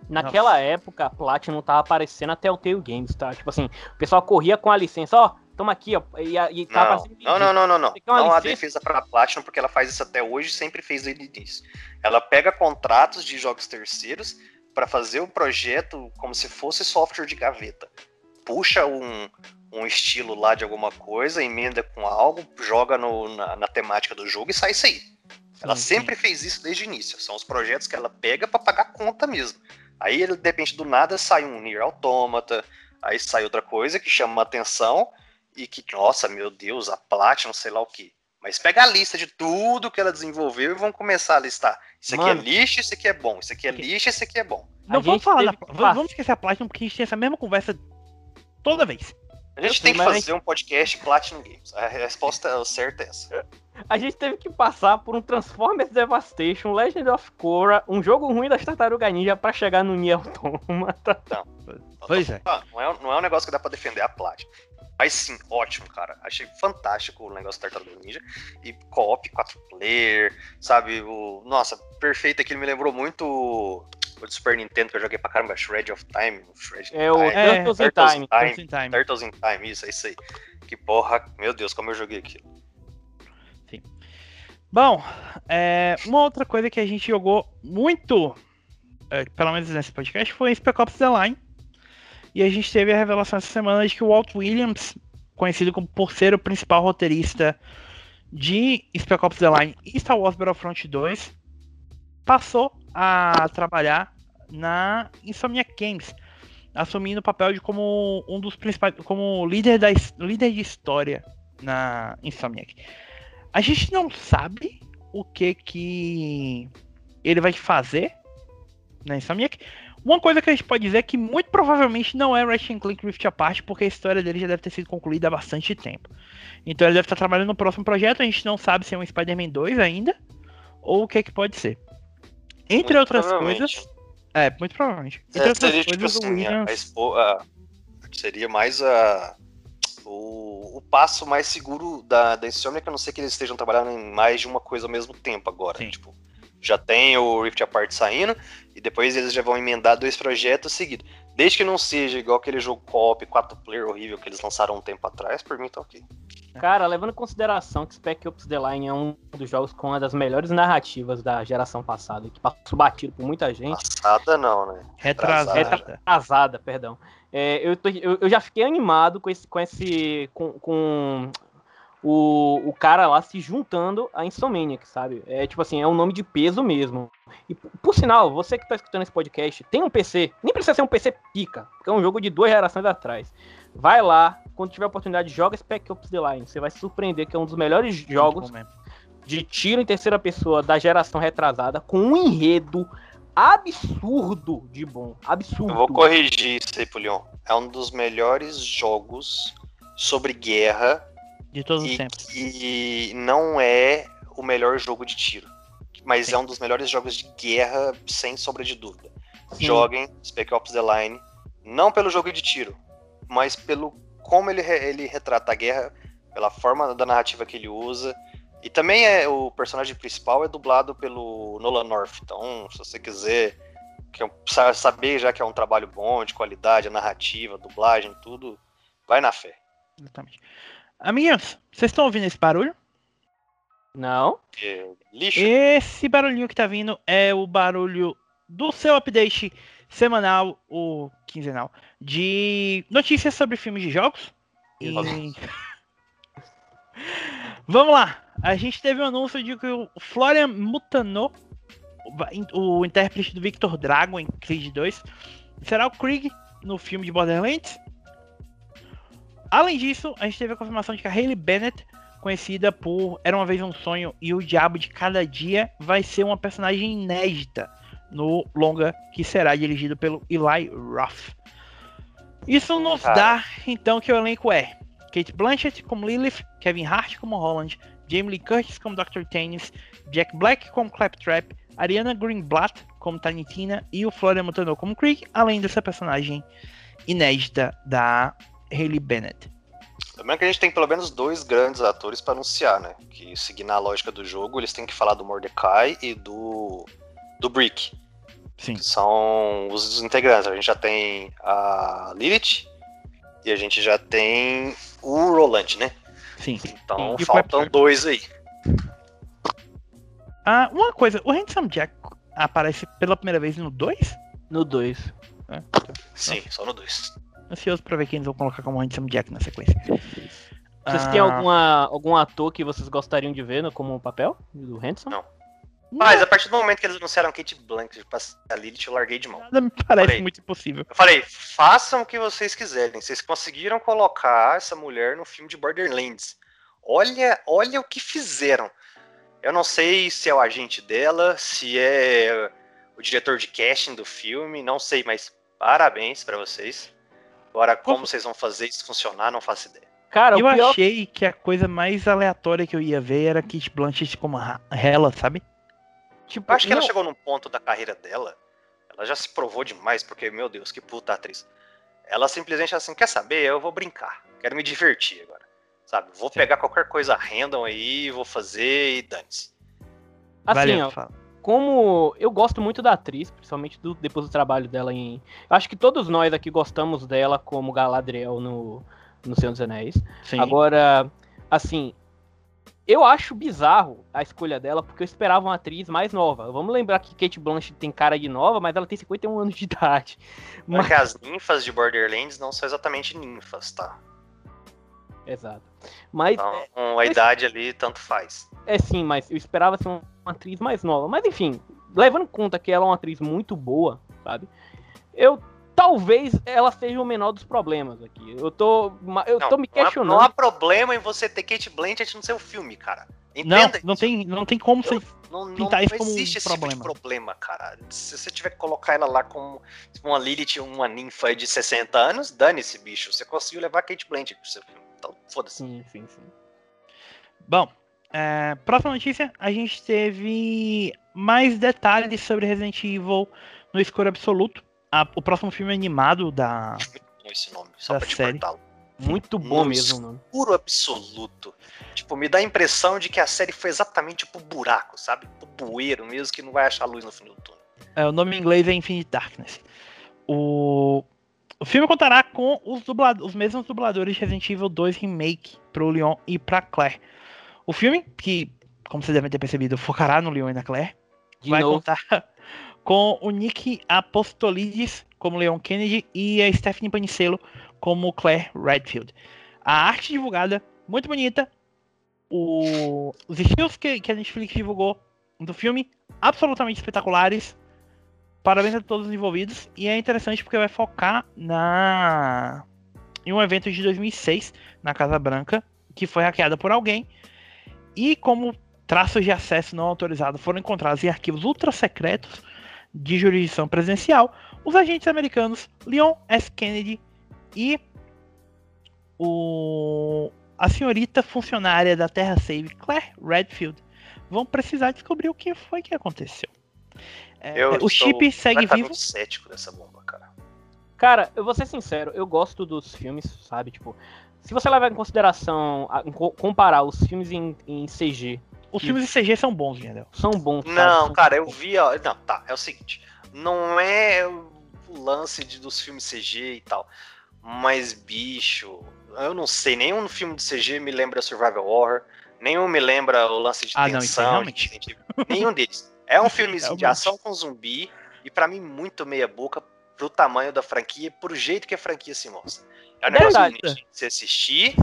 Naquela Nossa. época, a Platinum tava aparecendo até o Telltale Games, tá? Tipo assim, o pessoal corria com a licença, ó, toma aqui, ó, e, e tava não, não, não, não, não, não. Não há defesa pra Platinum, porque ela faz isso até hoje, sempre fez desde início. Ela pega contratos de jogos terceiros para fazer o projeto como se fosse software de gaveta. Puxa um, um estilo lá de alguma coisa, emenda com algo, joga no, na, na temática do jogo e sai isso aí. Ela sim, sempre sim. fez isso desde o início. São os projetos que ela pega para pagar conta mesmo. Aí, de repente, do nada sai um Nier Automata, aí sai outra coisa que chama atenção e que, nossa, meu Deus, a Platinum, sei lá o que. Mas pega a lista de tudo que ela desenvolveu e vão começar a listar. Isso aqui é Mano, é lixo, isso aqui é bom. Isso aqui é lixo, isso aqui é bom. Não, vamos falar, da, vamos esquecer a Platinum, porque a gente tem essa mesma conversa toda vez. A gente tem que fazer um podcast Platinum Games. A resposta certa é essa. A gente teve que passar por um Transformers Devastation, Legend of Korra, um jogo ruim das Tartaruga Ninja pra chegar no Nier Automata. Não. Pois é. Não é, não é um negócio que dá pra defender a Platinum. Mas sim, ótimo, cara. Achei fantástico o negócio da Tartaruga Ninja. E co-op 4 player, sabe? O... Nossa, perfeito. Aquilo me lembrou muito o do Super Nintendo que eu joguei pra caramba, Shred of Time. Shred é o Time. É, Turtles, in Time. Time. Time. Turtles in Time, isso, é isso aí. Que porra, meu Deus, como eu joguei aquilo. Sim. Bom, é, uma outra coisa que a gente jogou muito, é, pelo menos nesse podcast, foi Spec Ops The Line e a gente teve a revelação essa semana de que o Walt Williams, conhecido como, por ser o principal roteirista de Spec Ops The Line e Star Wars Battlefront 2, passou a trabalhar na Insomniac Games, assumindo o papel de como um dos principais, como líder da líder de história na Insomniac. A gente não sabe o que que ele vai fazer na Insomniac, uma coisa que a gente pode dizer é que muito provavelmente não é Ratchet Clank Rift Apart, porque a história dele já deve ter sido concluída há bastante tempo. Então ele deve estar trabalhando no próximo projeto, a gente não sabe se é um Spider-Man 2 ainda, ou o que é que pode ser. Entre muito outras coisas... É, muito provavelmente. Entre é, outras seria, tipo coisas, tipo assim, Williams... a, expo, a, seria mais a... O, o, passo mais seguro da, da Insomniac, a não ser que eles estejam trabalhando em mais de uma coisa ao mesmo tempo agora. Sim. Tipo, já tem o Rift Apart saindo, e depois eles já vão emendar dois projetos seguidos. Desde que não seja igual aquele jogo co-op 4 player horrível que eles lançaram um tempo atrás, por mim tá ok. Cara, levando em consideração que Spec Ops The Line é um dos jogos com uma das melhores narrativas da geração passada, que passou batido por muita gente. Passada não, né? Retrasada. Retrasada, perdão. É, eu, tô, eu, eu, já fiquei animado com esse, com esse, com, com o, o cara lá se juntando a Insomniac, sabe? É tipo assim, é um nome de peso mesmo. E por sinal, você que tá escutando esse podcast, tem um PC, nem precisa ser um PC pica, porque é um jogo de duas gerações atrás. Vai lá, quando tiver oportunidade, joga Spec Ops The Line. Você vai se surpreender que é um dos melhores jogos de tiro em terceira pessoa da geração retrasada, com um enredo absurdo de bom. Absurdo. Eu vou corrigir isso aí, Pulion. É um dos melhores jogos sobre guerra de todos os tempos. E não é o melhor jogo de tiro. Mas Sim. é um dos melhores jogos de guerra, sem sombra de dúvida. Sim. Joguem Spec Ops The Line, não pelo jogo de tiro, mas pelo como ele, ele retrata a guerra, pela forma da narrativa que ele usa. E também é o personagem principal é dublado pelo Nolan North. Então, se você quiser que é saber já que é um trabalho bom, de qualidade, a narrativa, a dublagem, tudo, vai na fé. Exatamente. Amiguinhos, vocês estão ouvindo esse barulho? Não. É, lixo. Esse barulhinho que tá vindo é o barulho do seu update semanal ou quinzenal de notícias sobre filmes de jogos. E... *laughs* Vamos lá. A gente teve um anúncio de que o Florian Mutano o intérprete do Victor Drago em Creed 2 será o Krieg no filme de Borderlands. Além disso, a gente teve a confirmação de que a Hayley Bennett, conhecida por Era uma vez um sonho e o Diabo de Cada Dia, vai ser uma personagem inédita no longa que será dirigido pelo Eli Roth. Isso nos dá então que o elenco é Kate Blanchett como Lilith, Kevin Hart como Holland, Jamie Lee Curtis como Dr. Tennis, Jack Black como Claptrap, Ariana Greenblatt como Tiny Tina e o Florian Mutano como Creek, além dessa personagem inédita da Hayley Bennett. Lembrando que a gente tem pelo menos dois grandes atores para anunciar, né? Que seguindo a lógica do jogo, eles têm que falar do Mordecai e do do Brick. Sim. Que são os integrantes. A gente já tem a Lilith e a gente já tem o Roland, né? Sim. Então Sim. faltam dois aí. Ah, uma coisa, o Handsome Jack aparece pela primeira vez no 2? No 2. É. Sim, só no 2. Ansioso pra ver quem eles vão colocar como Handsome Jack na sequência. Vocês ah... têm alguma, algum ator que vocês gostariam de ver no, como papel do Handsome? Não. Mas a partir do momento que eles anunciaram Kate Blanchett pra a Lilith, eu larguei de mão. Nada me parece falei, muito impossível. Eu falei, façam o que vocês quiserem. Vocês conseguiram colocar essa mulher no filme de Borderlands. Olha, olha o que fizeram. Eu não sei se é o agente dela, se é o diretor de casting do filme, não sei, mas parabéns para vocês. Agora, como vocês vão fazer isso funcionar, não faço ideia. Cara, eu pior... achei que a coisa mais aleatória que eu ia ver era Kate Blanchett como ela, sabe? Tipo, eu acho que não... ela chegou num ponto da carreira dela, ela já se provou demais, porque, meu Deus, que puta atriz. Ela simplesmente assim, quer saber? Eu vou brincar, quero me divertir agora. Sabe? Vou Sim. pegar qualquer coisa random aí, vou fazer e dane-se. Assim, Valeu, ó, fala. Como eu gosto muito da atriz, principalmente do, depois do trabalho dela em. Acho que todos nós aqui gostamos dela como Galadriel no, no Senhor dos Anéis. Sim. Agora, assim, eu acho bizarro a escolha dela, porque eu esperava uma atriz mais nova. Vamos lembrar que Kate Blanchett tem cara de nova, mas ela tem 51 anos de idade. Mas... Porque as ninfas de Borderlands não são exatamente ninfas, tá? Exato. Mas. Então, a idade ali tanto faz. É sim, mas eu esperava ser uma atriz mais nova. Mas enfim, levando em conta que ela é uma atriz muito boa, sabe? Eu talvez ela seja o menor dos problemas aqui. Eu tô, eu não, tô me questionando. Não há, problema em você ter Kate Blanchett no seu filme, cara. Entenda não, não tem, não tem como você não, não, pintar isso como existe um esse problema. Tipo de problema, cara. Se você tiver que colocar ela lá como uma Lilith, uma ninfa de 60 anos, dane-se, bicho. Você conseguiu levar Kate Blanchett pro seu filme. Então, foda-se. Sim, sim, sim. Bom, é, próxima notícia, a gente teve mais detalhes sobre Resident Evil no escuro absoluto a, o próximo filme animado da. *laughs* Esse nome, só da pra série. Muito bom no mesmo, mano. Puro absoluto. Tipo, me dá a impressão de que a série foi exatamente pro buraco, sabe? Pro bueiro mesmo, que não vai achar luz no fim do túnel. É, o nome em inglês é Infinite Darkness. O, o filme contará com os, dublado... os mesmos dubladores de Resident Evil 2 Remake pro Leon e pra Claire. O filme, que, como vocês devem ter percebido, focará no Leon e na Claire, de vai novo. contar *laughs* com o Nick Apostolides como Leon Kennedy e a Stephanie Panicello como Claire Redfield. A arte divulgada, muito bonita. O... Os estilos que, que a Netflix divulgou do filme, absolutamente espetaculares. Parabéns a todos os envolvidos. E é interessante porque vai focar na em um evento de 2006 na Casa Branca, que foi hackeada por alguém. E como traços de acesso não autorizados foram encontrados em arquivos ultra secretos, de jurisdição presidencial, os agentes americanos Leon S. Kennedy e o, a senhorita funcionária da Terra Save, Claire Redfield, vão precisar descobrir o que foi que aconteceu. É, o chip segue vivo. cético dessa bomba, cara. Cara, eu vou ser sincero, eu gosto dos filmes, sabe? Tipo, se você levar em consideração, comparar os filmes em, em CG os filmes de CG são bons, entendeu? São bons. Cara, não, são cara, eu vi, ó. Não, tá, é o seguinte. Não é o lance de, dos filmes CG e tal. Mas, bicho, eu não sei, nenhum filme de CG me lembra Survival Horror, nenhum me lembra o lance de ah, tensão. Não, realmente... de, nenhum deles. É um filmezinho de ação com zumbi, e para mim, muito meia boca pro tamanho da franquia, pro jeito que a franquia se mostra. É um negócio bonitinho. Você assistir,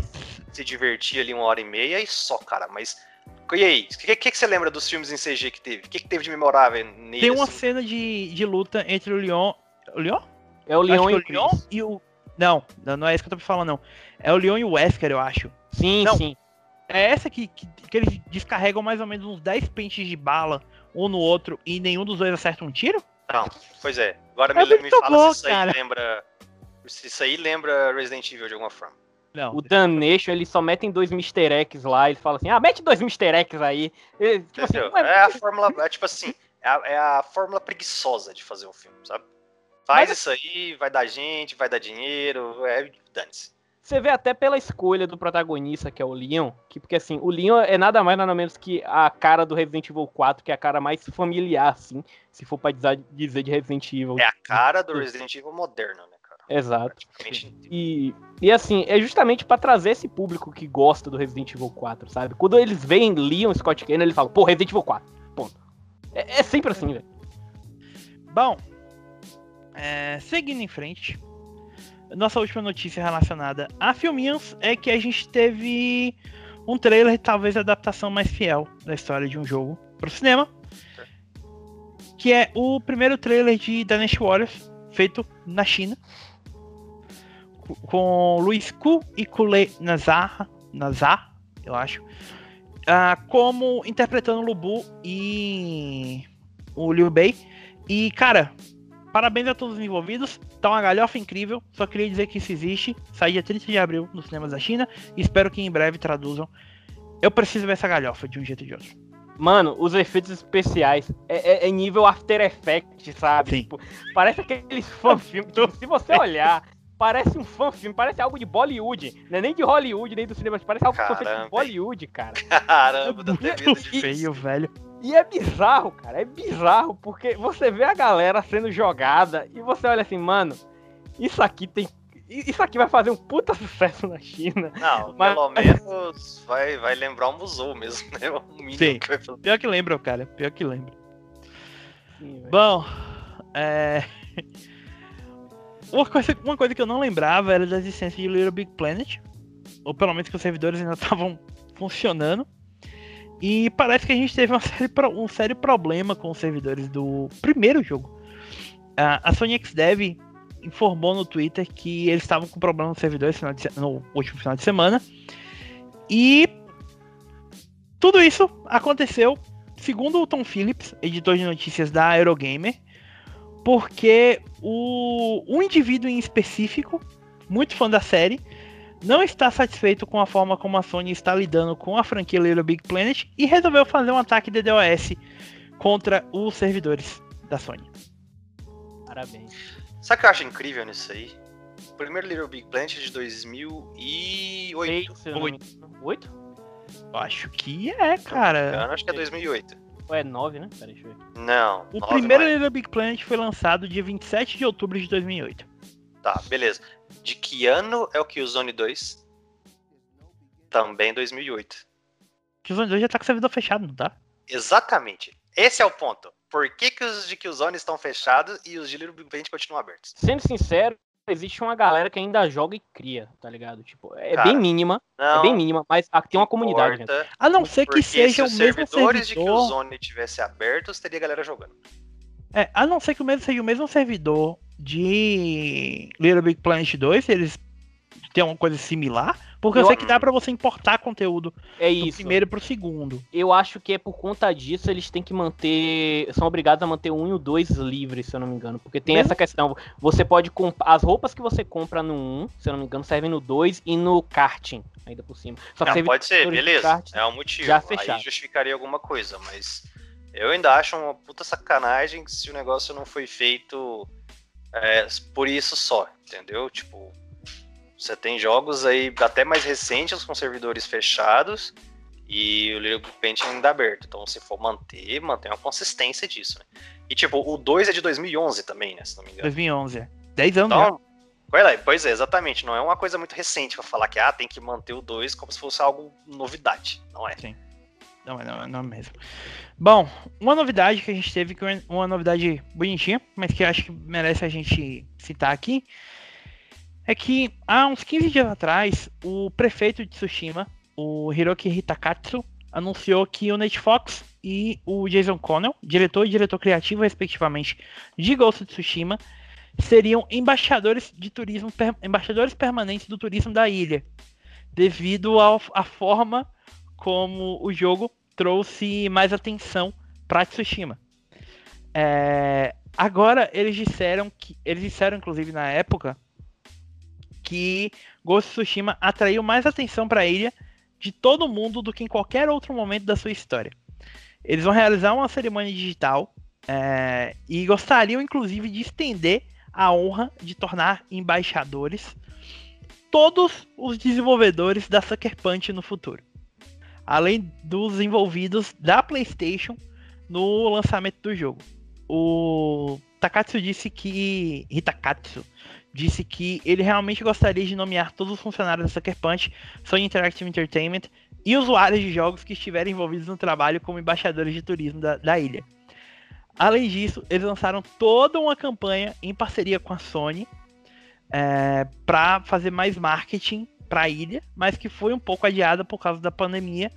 se divertir ali uma hora e meia e só, cara. Mas E aí, o que, que, que, você lembra dos filmes em CG que teve? O que, que teve de memorável nele? Tem uma assim? cena de, de luta entre o Leon. O Leon? É o Leon, e, o Leon e o. Não, não é isso que eu tô falando, não. É o Leon e o Wesker, eu acho. Sim, não, sim. É essa que, que, que, eles descarregam mais ou menos uns 10 pentes de bala um no outro e nenhum dos dois acerta um tiro? Não, pois é. Agora é me, me fala bom, se isso aí lembra. Se isso aí lembra Resident Evil de alguma forma. Não, o Damnation, eles só metem dois Mr. X lá, eles falam assim, ah, mete dois Mr. X aí. E, tipo assim, é... é a fórmula, é tipo assim, é a, é a, fórmula preguiçosa de fazer um filme, sabe? Faz Mas... isso aí, vai dar gente, vai dar dinheiro, é, dane-se. Você vê até pela escolha do protagonista, que é o Leon, que, porque assim, o Leon é nada mais nada menos que a cara do Resident Evil 4, que é a cara mais familiar, assim, se for pra dizer de Resident Evil. É a cara do Resident Evil moderno, né, cara? Exato. E, e assim, é justamente para trazer esse público que gosta do Resident Evil 4, sabe? Quando eles veem Leon Scott Kane, eles falam, pô, Resident Evil 4, ponto. É, é sempre assim, velho. Bom, é, seguindo em frente, nossa última notícia relacionada a filminhos é que a gente teve um trailer, talvez a adaptação mais fiel da história de um jogo para o cinema, que é o primeiro trailer de Dynasty Warriors feito na China, com Luiz Ku e Kule Nazar, Nazar, eu acho, uh, como interpretando o Lubu e o Liu Bei. E cara, Parabéns a todos os envolvidos. Tá uma galhofa incrível. Só queria dizer que isso existe. Sai dia 30 de abril nos cinemas da China. E espero que em breve traduzam. Eu preciso ver essa galhofa de um jeito ou de outro. Mano, os efeitos especiais é, é, é nível After Effects, sabe? Tipo, parece aqueles fã-filme. Tipo, se você *laughs* olhar, parece um fã-filme, parece algo de Bollywood. Não é nem de Hollywood, nem do cinema. Parece algo Caramba. que foi feito de Bollywood, cara. *laughs* Caramba, dá até medo de feio, velho. E é bizarro, cara. É bizarro, porque você vê a galera sendo jogada e você olha assim, mano, isso aqui tem. Isso aqui vai fazer um puta sucesso na China. Não, mas... pelo *laughs* menos vai, vai lembrar o Musou mesmo, né? O Sim, que vai pior que lembra, cara. Pior que lembra. Sim, Bom, é. Uma coisa, uma coisa que eu não lembrava era da existência de Little Big Planet. Ou pelo menos que os servidores ainda *laughs* estavam funcionando. E parece que a gente teve *laughs* série, um sério problema com os servidores do primeiro jogo. a Sony XDev informou no Twitter que eles estavam com problema nos servidores no último final de semana. E tudo isso aconteceu, segundo o Tom Phillips, editor de notícias da Eurogamer, porque o, um indivíduo em específico, muito fã da série, não está satisfeito com a forma como a Sony está lidando com a franquia Little Big Planet e resolveu fazer um ataque de DOS contra os servidores da Sony. Parabéns. Sabe o que eu acho incrível nisso aí? O primeiro Little Big Planet é de 2008. 8? Eu acho que é, cara. Eu acho que é 2008. Ou é 9, né? Pera, deixa eu ver. Não. O primeiro Little Big Planet foi lançado dia 27 de outubro de 2008. Tá, beleza. De que ano é o Killzone 2? Também 2008. Killzone 2 já tá com o servidor fechado, não tá? Exatamente. Esse é o ponto. Por que, que os de Killzone estão fechados e os de Little Big Planet continuam abertos? Sendo sincero, existe uma galera que ainda joga e cria, tá ligado? Tipo, é Cara, bem mínima, não, é bem mínima, mas tem uma comunidade. Importa, a não ser que seja o mesmo servidor. Se os servidores de Killzone tivessem abertos, teria galera jogando. É, a não ser que o mesmo seja o mesmo servidor de Little Big Planet 2, eles têm uma coisa similar, porque eu, eu sei que dá para você importar conteúdo é do primeiro pro segundo. Eu acho que é por conta disso eles têm que manter, são obrigados a manter o 1 e o 2 livres, se eu não me engano, porque tem Mesmo? essa questão, você pode comprar as roupas que você compra no 1, se eu não me engano, servem no 2 e no karting, ainda por cima. Só que não, pode ser, beleza. É um motivo. Já fechado. Aí justificaria alguma coisa, mas eu ainda acho uma puta sacanagem se o negócio não foi feito é, por isso só, entendeu? Tipo, você tem jogos aí até mais recentes com servidores fechados e o Little Paint ainda aberto. Então, se for manter, mantém uma consistência disso, né? E, tipo, o 2 é de 2011 também, né? Se não me engano. 2011, é. 10 anos então, já. Pois é, exatamente. Não é uma coisa muito recente pra falar que, ah, tem que manter o 2 como se fosse algo novidade. Não é. Sim. Não, não, não mesmo. Bom, uma novidade que a gente teve, é uma novidade bonitinha, mas que acho que merece a gente citar aqui, é que há uns 15 dias atrás, o prefeito de Tsushima, o Hiroki Hitakatsu, anunciou que o Fox e o Jason Connell, diretor e diretor criativo, respectivamente, de Ghost of Tsushima, seriam embaixadores de turismo, embaixadores permanentes do turismo da ilha, devido à forma como o jogo trouxe mais atenção para Tsushima. É, agora eles disseram que eles disseram inclusive na época que Ghost Tsushima atraiu mais atenção para a ilha de todo mundo do que em qualquer outro momento da sua história. Eles vão realizar uma cerimônia digital é, e gostariam inclusive de estender a honra de tornar embaixadores todos os desenvolvedores da Sucker Punch no futuro, além dos envolvidos da PlayStation no lançamento do jogo. O Takatsu disse que Hitakatsu disse que ele realmente gostaria de nomear todos os funcionários da Sucker Punch, Sony Interactive Entertainment e usuários de jogos que estiverem envolvidos no trabalho como embaixadores de turismo da, da ilha. Além disso, eles lançaram toda uma campanha em parceria com a Sony é, para fazer mais marketing para a ilha, mas que foi um pouco adiada por causa da pandemia,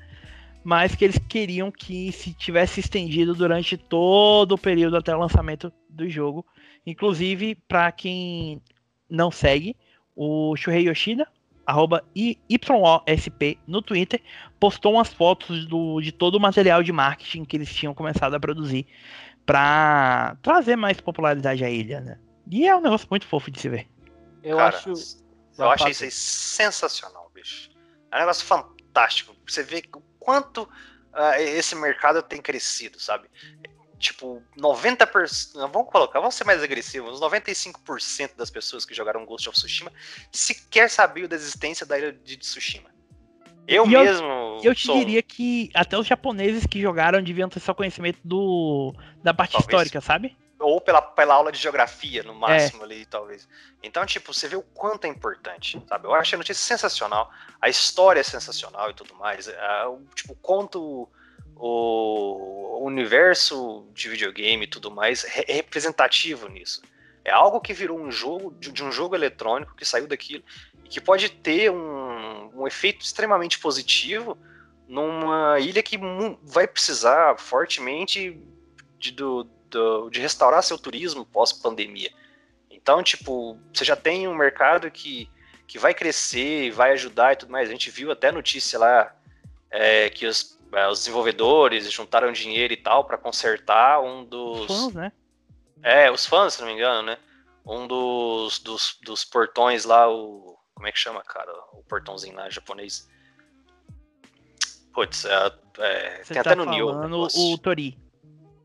mas que eles queriam que se tivesse estendido durante todo o período até o lançamento do jogo. Inclusive, para quem não segue, o Shuhei Yoshida, arroba YOSP no Twitter, postou umas fotos do, de todo o material de marketing que eles tinham começado a produzir para trazer mais popularidade à ilha, né? E é um negócio muito fofo de se ver. Eu Cara, acho. Eu achei isso aí sensacional, bicho. É um negócio fantástico. Você vê o quanto uh, esse mercado tem crescido, sabe? Tipo, 90%. Vamos colocar, vamos ser mais agressivos. 95% das pessoas que jogaram Ghost of Tsushima sequer sabiam da existência da ilha de Tsushima. Eu e mesmo. Eu, eu te sou... diria que até os japoneses que jogaram deviam ter só conhecimento do da parte talvez. histórica, sabe? Ou pela, pela aula de geografia, no máximo, é. ali, talvez. Então, tipo, você vê o quanto é importante, sabe? Eu achei a notícia sensacional, a história é sensacional e tudo mais. É, tipo, quanto o universo de videogame e tudo mais é representativo nisso. É algo que virou um jogo, de um jogo eletrônico que saiu daquilo que pode ter um, um efeito extremamente positivo numa ilha que vai precisar fortemente de, do, do, de restaurar seu turismo pós-pandemia. Então, tipo, você já tem um mercado que, que vai crescer, vai ajudar e tudo mais. A gente viu até notícia lá é, que os, é, os, desenvolvedores juntaram dinheiro e tal para consertar um dos. Os fãs, né? É, os fãs, se não me engano, né? Um dos, dos, dos portões lá, o como é que chama, cara? O portãozinho lá japonês. Putz, é, é, tem tá até no Nioh. O Tori.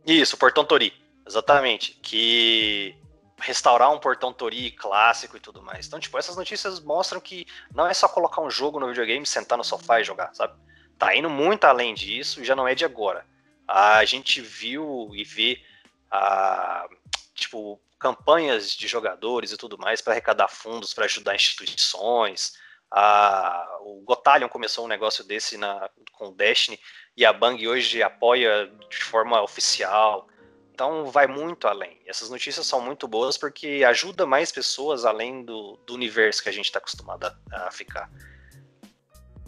Isso, portão Tori. Exatamente. Que restaurar um portão Tori clássico e tudo mais. Então, tipo, essas notícias mostram que não é só colocar um jogo no videogame, sentar no sofá e jogar, sabe? Tá indo muito além disso e já não é de agora. A gente viu e vê a, tipo, campanhas de jogadores e tudo mais para arrecadar fundos para ajudar instituições. A, o Gotalion começou um negócio desse na, com o Destiny e a Bang hoje apoia de forma oficial. Então vai muito além. Essas notícias são muito boas porque ajuda mais pessoas além do, do universo que a gente está acostumado a, a, ficar.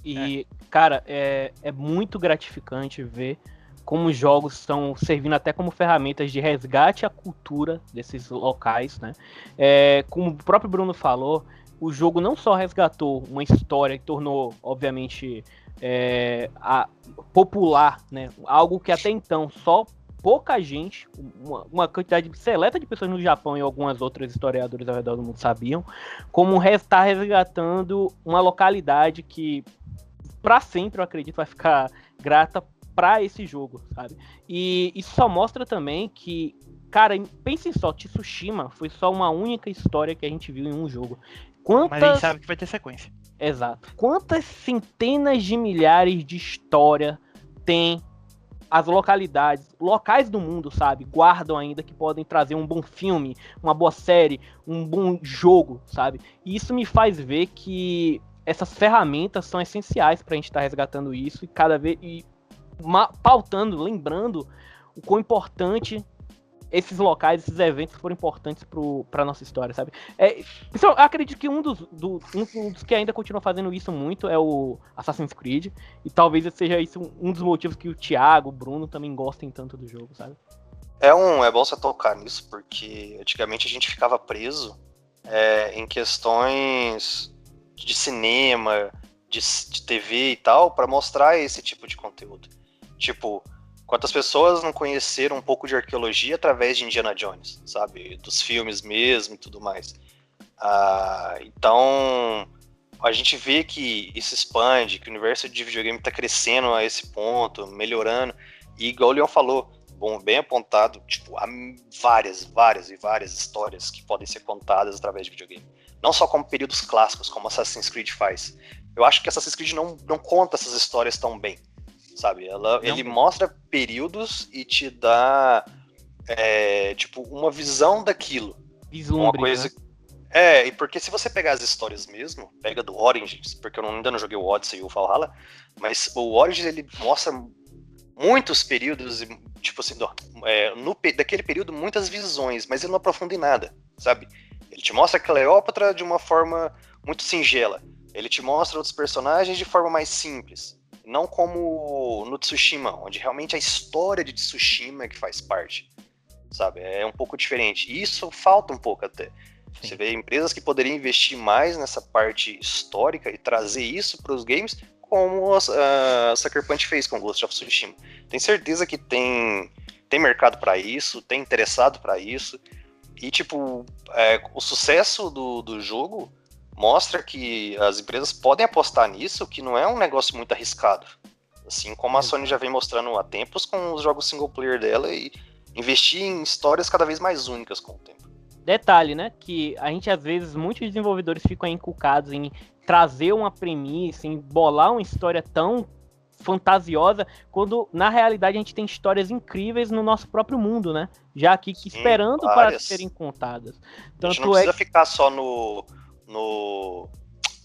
E, é. cara, é, é muito gratificante ver como os jogos estão servindo até como ferramentas de resgate à cultura desses locais, né? É, como o próprio Bruno falou, o jogo não só resgatou uma história que tornou, obviamente, é, a, popular, né? Algo que até então só pouca gente, uma, uma, quantidade seleta de pessoas no Japão e algumas outras historiadores ao redor do mundo sabiam, como está resgatando uma localidade que para sempre, eu acredito, vai ficar grata para esse jogo, sabe? E isso só mostra também que, cara, pensem só, Tsushima foi só uma única história que a gente viu em um jogo. Quantas... Mas a gente sabe que vai ter sequência. Exato. Quantas centenas de milhares de história tem as localidades, locais do mundo, sabe, guardam ainda que podem trazer um bom filme, uma boa série, um bom jogo, sabe? E isso me faz ver que essas ferramentas são essenciais para a gente estar tá resgatando isso e cada vez e pautando, lembrando o quão importante esses locais, esses eventos foram importantes pro, pra nossa história, sabe? É, eu acredito que um dos, do, um dos que ainda continua fazendo isso muito é o Assassin's Creed. E talvez seja isso um dos motivos que o Thiago, o Bruno também gostem tanto do jogo, sabe? É, um, é bom você tocar nisso, porque antigamente a gente ficava preso é, em questões de cinema, de, de TV e tal, para mostrar esse tipo de conteúdo. Tipo, quantas pessoas não conheceram um pouco de arqueologia através de Indiana Jones, sabe? Dos filmes mesmo e tudo mais. Ah, então, a gente vê que isso expande, que o universo de videogame está crescendo a esse ponto, melhorando. E igual o Leon falou, bom, bem apontado, tipo, há várias, várias e várias histórias que podem ser contadas através de videogame. Não só como períodos clássicos, como Assassin's Creed faz. Eu acho que Assassin's Creed não, não conta essas histórias tão bem, sabe? Ela, ele mostra períodos e te dá, é, tipo, uma visão daquilo. Vislumbre, uma coisa... Né? É, e porque se você pegar as histórias mesmo, pega do Origins, porque eu ainda não joguei o Odyssey e o Valhalla, mas o Origins ele mostra muitos períodos, tipo assim, é, no, daquele período, muitas visões, mas ele não aprofunda em nada, sabe? Ele te mostra Cleópatra de uma forma muito singela. Ele te mostra outros personagens de forma mais simples. Não como no Tsushima, onde realmente a história de Tsushima é que faz parte. Sabe? É um pouco diferente. E isso falta um pouco até. Sim. Você vê empresas que poderiam investir mais nessa parte histórica e trazer isso para os games, como a, a Sucker Punch fez com Ghost of Tsushima. Tem certeza que tem, tem mercado para isso, tem interessado para isso. E, tipo, é, o sucesso do, do jogo mostra que as empresas podem apostar nisso, que não é um negócio muito arriscado. Assim como a Sony já vem mostrando há tempos com os jogos single player dela e investir em histórias cada vez mais únicas com o tempo. Detalhe, né? Que a gente às vezes, muitos desenvolvedores ficam encucados em trazer uma premissa, em bolar uma história tão fantasiosa, quando na realidade a gente tem histórias incríveis no nosso próprio mundo, né? Já aqui que esperando para serem contadas. Tanto a gente não precisa é... ficar só no, no,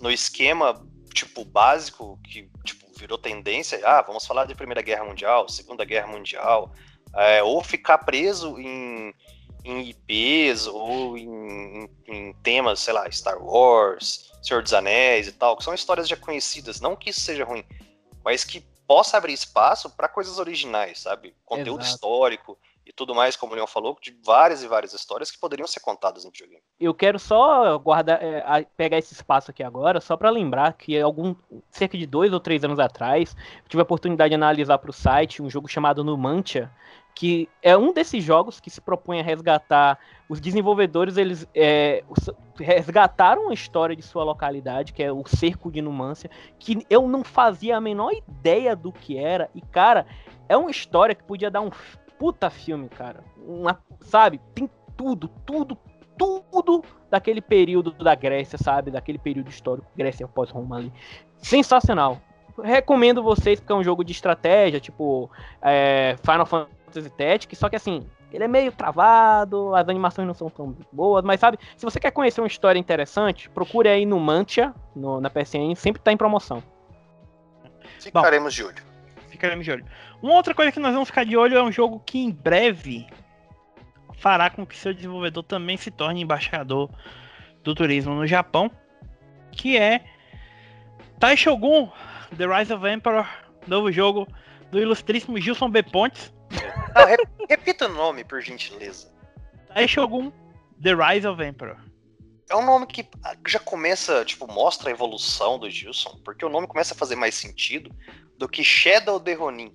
no esquema tipo básico que tipo, virou tendência. Ah, vamos falar de Primeira Guerra Mundial, Segunda Guerra Mundial, é, ou ficar preso em, em IPs ou em, em, em temas, sei lá, Star Wars, Senhor dos Anéis e tal, que são histórias já conhecidas. Não que isso seja ruim, mas que possa abrir espaço para coisas originais, sabe? Conteúdo Exato. histórico e tudo mais, como o Leon falou, de várias e várias histórias que poderiam ser contadas em videogame. Eu quero só guardar, é, pegar esse espaço aqui agora, só para lembrar que algum cerca de dois ou três anos atrás, eu tive a oportunidade de analisar para o site um jogo chamado Numantia, que é um desses jogos que se propõe a resgatar os desenvolvedores eles é, resgataram a história de sua localidade que é o cerco de Numância que eu não fazia a menor ideia do que era e cara é uma história que podia dar um puta filme cara uma, sabe tem tudo tudo tudo daquele período da Grécia sabe daquele período histórico Grécia pós-Roma ali sensacional recomendo vocês porque é um jogo de estratégia tipo é, Final Fantasy Tactics, só que assim, ele é meio travado, as animações não são tão boas, mas sabe, se você quer conhecer uma história interessante, procure aí no Mantia, no, na PSN, sempre tá em promoção. Ficaremos Bom, de olho. Ficaremos de olho. Uma outra coisa que nós vamos ficar de olho é um jogo que em breve fará com que seu desenvolvedor também se torne embaixador do turismo no Japão, que é Taishogun The Rise of Emperor, novo jogo do ilustríssimo Gilson B. Pontes, não, re repita o nome, por gentileza. Shogun The Rise of Emperor. É um nome que já começa, tipo, mostra a evolução do Gilson, porque o nome começa a fazer mais sentido do que Shadow the Ronin.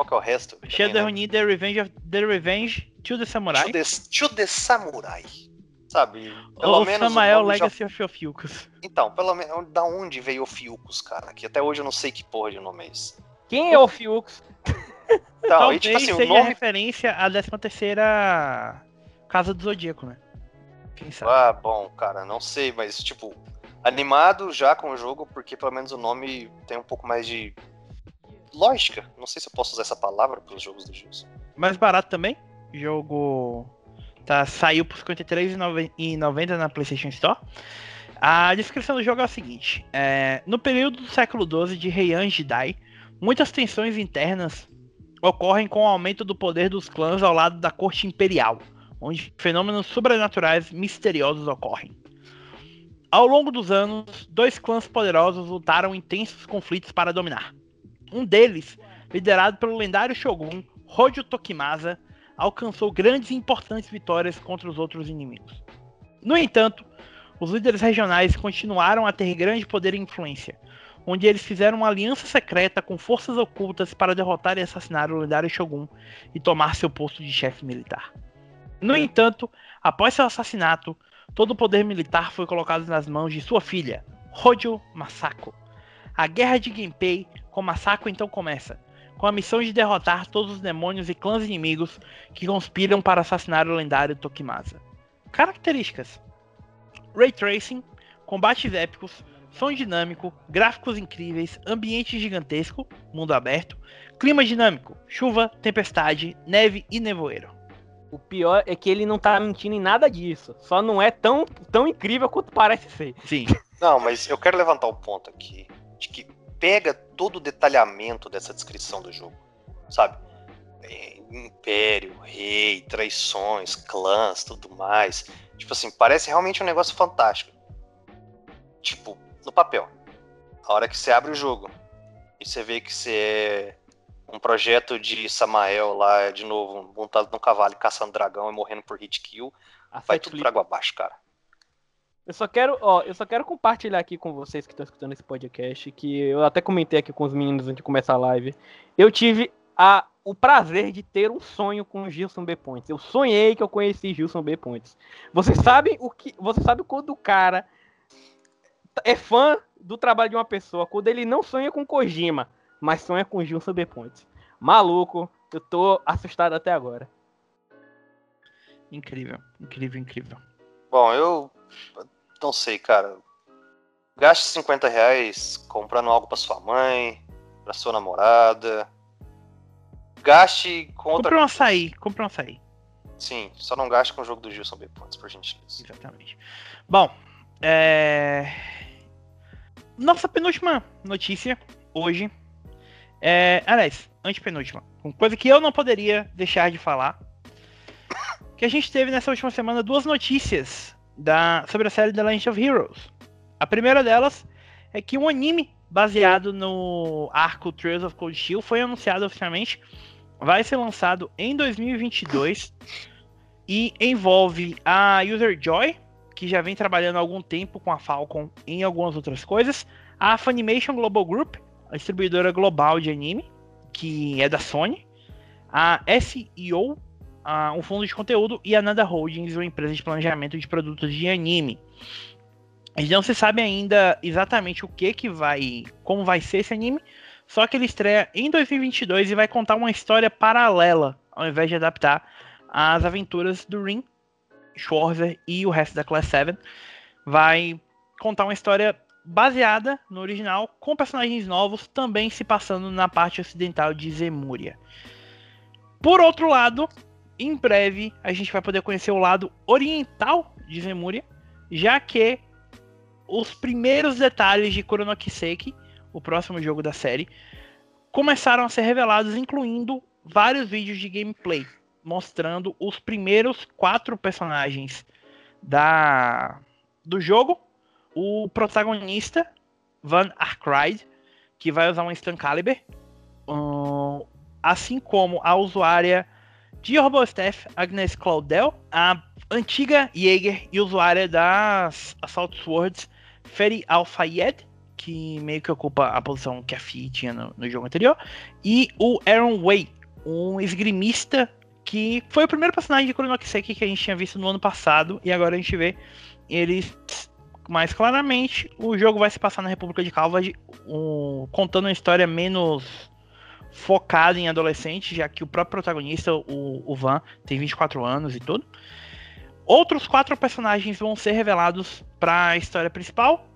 Qual que é o resto? Shadow the né? The Revenge, of, the Revenge to the Samurai. To the, to the Samurai. Sabe? Pelo o menos Samael o Legacy já... of Ofiucus. Então, pelo menos, da onde veio o Fiucus, cara? Que até hoje eu não sei que porra de nome é esse. Quem é o Fiucus? Então, Talvez e, tipo assim, seja nome... referência à 13 terceira Casa do Zodíaco, né? Quem sabe? Ah, bom, cara, não sei, mas tipo, animado já com o jogo, porque pelo menos o nome tem um pouco mais de lógica. Não sei se eu posso usar essa palavra para os jogos do Gilson. Mais barato também. Jogo tá, saiu por R$ 53,90 na PlayStation Store. A descrição do jogo é a seguinte: é, no período do século XII de Heian Jidai, muitas tensões internas ocorrem com o aumento do poder dos clãs ao lado da corte imperial, onde fenômenos sobrenaturais misteriosos ocorrem. Ao longo dos anos, dois clãs poderosos lutaram intensos conflitos para dominar. Um deles, liderado pelo lendário shogun Hojo Tokimasa, alcançou grandes e importantes vitórias contra os outros inimigos. No entanto, os líderes regionais continuaram a ter grande poder e influência, onde eles fizeram uma aliança secreta com forças ocultas para derrotar e assassinar o lendário Shogun e tomar seu posto de chefe militar. No entanto, após seu assassinato, todo o poder militar foi colocado nas mãos de sua filha, Hojo Masako. A guerra de Genpei com Masako então começa, com a missão de derrotar todos os demônios e clãs inimigos que conspiram para assassinar o lendário Tokimasa. Características: Ray Tracing, combates épicos, som dinâmico, gráficos incríveis, ambiente gigantesco, mundo aberto, clima dinâmico, chuva, tempestade, neve e nevoeiro. O pior é que ele não tá mentindo em nada disso. Só não é tão, tão incrível quanto parece ser. Sim. Não, mas eu quero levantar um ponto aqui. De que pega todo o detalhamento dessa descrição do jogo. Sabe? É, império, rei, traições, clãs, tudo mais. Tipo assim, parece realmente um negócio fantástico. Tipo, no papel. A hora que você abre o jogo e você vê que você é um projeto de Samael lá, de novo, montado num cavalo caçando dragão e morrendo por hit kill, A vai tudo Flip- pra água abaixo, cara. Eu só quero, ó, eu só quero compartilhar aqui com vocês que estão escutando esse podcast, que eu até comentei aqui com os meninos antes de começar a live. Eu tive a, o prazer de ter um sonho com o Gilson B. Points. Eu sonhei que eu conheci Gilson B. Points. Vocês sabem o que, você sabe quando o cara é fã do trabalho de uma pessoa, quando ele não sonha com Kojima, mas sonha com Gilson B. Points. Maluco, eu tô assustado até agora. Incrível, incrível, incrível. Bom, eu não sei, cara. Gaste 50 reais comprando algo pra sua mãe, pra sua namorada. Gaste com outra Compre um açaí, compre um açaí. Sim, só não gaste com o jogo do Gilson B. Pontes, por gentileza. Exatamente. Bom, é... nossa penúltima notícia hoje é, aliás, antepenúltima, uma coisa que eu não poderia deixar de falar, que a gente teve nessa última semana duas notícias da sobre a série The Legend of Heroes. A primeira delas é que um anime baseado no arco Trails of Cold Steel foi anunciado oficialmente, vai ser lançado em 2022 e envolve a User Joy, que já vem trabalhando há algum tempo com a Falcon em algumas outras coisas, a Funimation Global Group, a distribuidora global de anime, que é da Sony, a SEO, a- um fundo de conteúdo, e a Nanda Holdings, uma empresa de planejamento de produtos de anime. Gente não se sabe ainda exatamente o que que vai, como vai ser esse anime, só que ele estreia em 2022 e vai contar uma história paralela, ao invés de adaptar as aventuras do Rin, Schwarzer e o resto da Class 7. Vai contar uma história baseada no original, com personagens novos, também se passando na parte ocidental de Zemuria. Por outro lado, em breve a gente vai poder conhecer o lado oriental de Zemuria, já que os primeiros detalhes de Chrono Kiseki, o próximo jogo da série, começaram a ser revelados, incluindo vários vídeos de gameplay, mostrando os primeiros quatro personagens da do jogo, o protagonista Van Arkride, que vai usar um Stun Caliber, ahn, assim como a usuária de Orbostaff, Agnes Claudel, a antiga Jaeger e usuária das Assault Swords, Feri Al-Fayed, que meio que ocupa a posição que a Fi tinha no, no jogo anterior, e o Aaron Way, um esgrimista que foi o primeiro personagem de Chrono Kiseki que a gente tinha visto no ano passado, e agora a gente vê eles mais claramente. O jogo vai se passar na República de Calvad, um, contando uma história menos focada em adolescente, já que o próprio protagonista, o, o Van, tem 24 anos e tudo. Outros quatro personagens vão ser revelados para a história principal,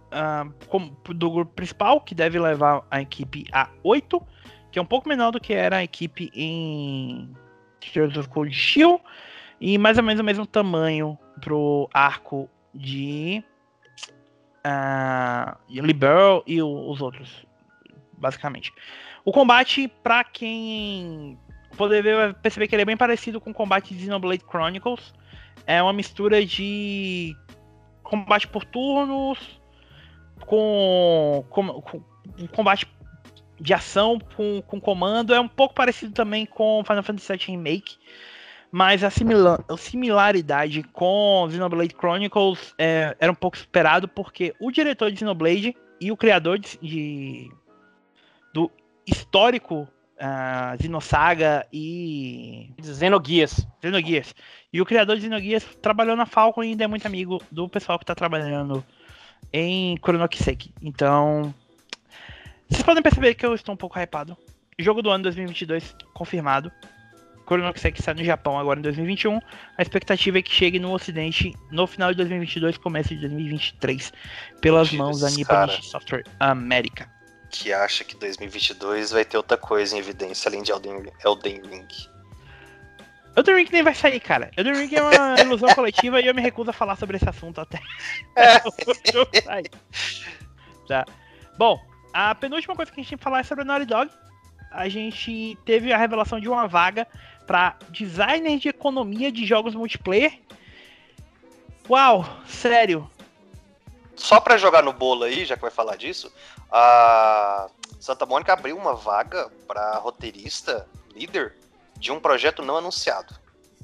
como- do grupo principal, que deve levar a equipe a 8, que é um pouco menor do que era a equipe em Heroes of Cold Steel, e mais ou menos o mesmo tamanho pro arco de ah, Liberal e os outros, basicamente. O combate, pra quem poder ver, vai perceber que ele é bem parecido com o combate de Xenoblade Chronicles. É uma mistura de combate por turnos, com, com, com combate de ação com, com comando. É um pouco parecido também com Final Fantasy VII Remake. Mas a, simila a similaridade com Xenoblade Chronicles é, era um pouco superado porque o diretor de Xenoblade e o criador de, de histórico uh, Xenosaga e Xenogears. Xenogears. E o criador de Xenogears trabalhou na Falcon e ainda é muito amigo do pessoal que está trabalhando em Chrono Kiseki. Então, vocês podem perceber que eu estou um pouco hypado. Jogo do ano 2022 confirmado. Chrono Kiseki sai no Japão agora em 2021. A expectativa é que chegue no Ocidente no final de 2022, começo de 2023, pelas mãos da Nippon Software América. Que acha que 2022 vai ter outra coisa em evidência além de Elden, Elden Ring. Elden Ring nem vai sair, cara. Elden Ring é uma *laughs* ilusão coletiva e eu me recuso a falar sobre esse assunto até *laughs* é. *laughs* o. Tá. Bom, a penúltima coisa que a gente tem que falar é sobre a Naughty Dog. A gente teve a revelação de uma vaga para designer de economia de jogos multiplayer. Uau, sério. Só para jogar no bolo aí, já que vai falar disso, a Santa Mônica abriu uma vaga para roteirista, líder de um projeto não anunciado.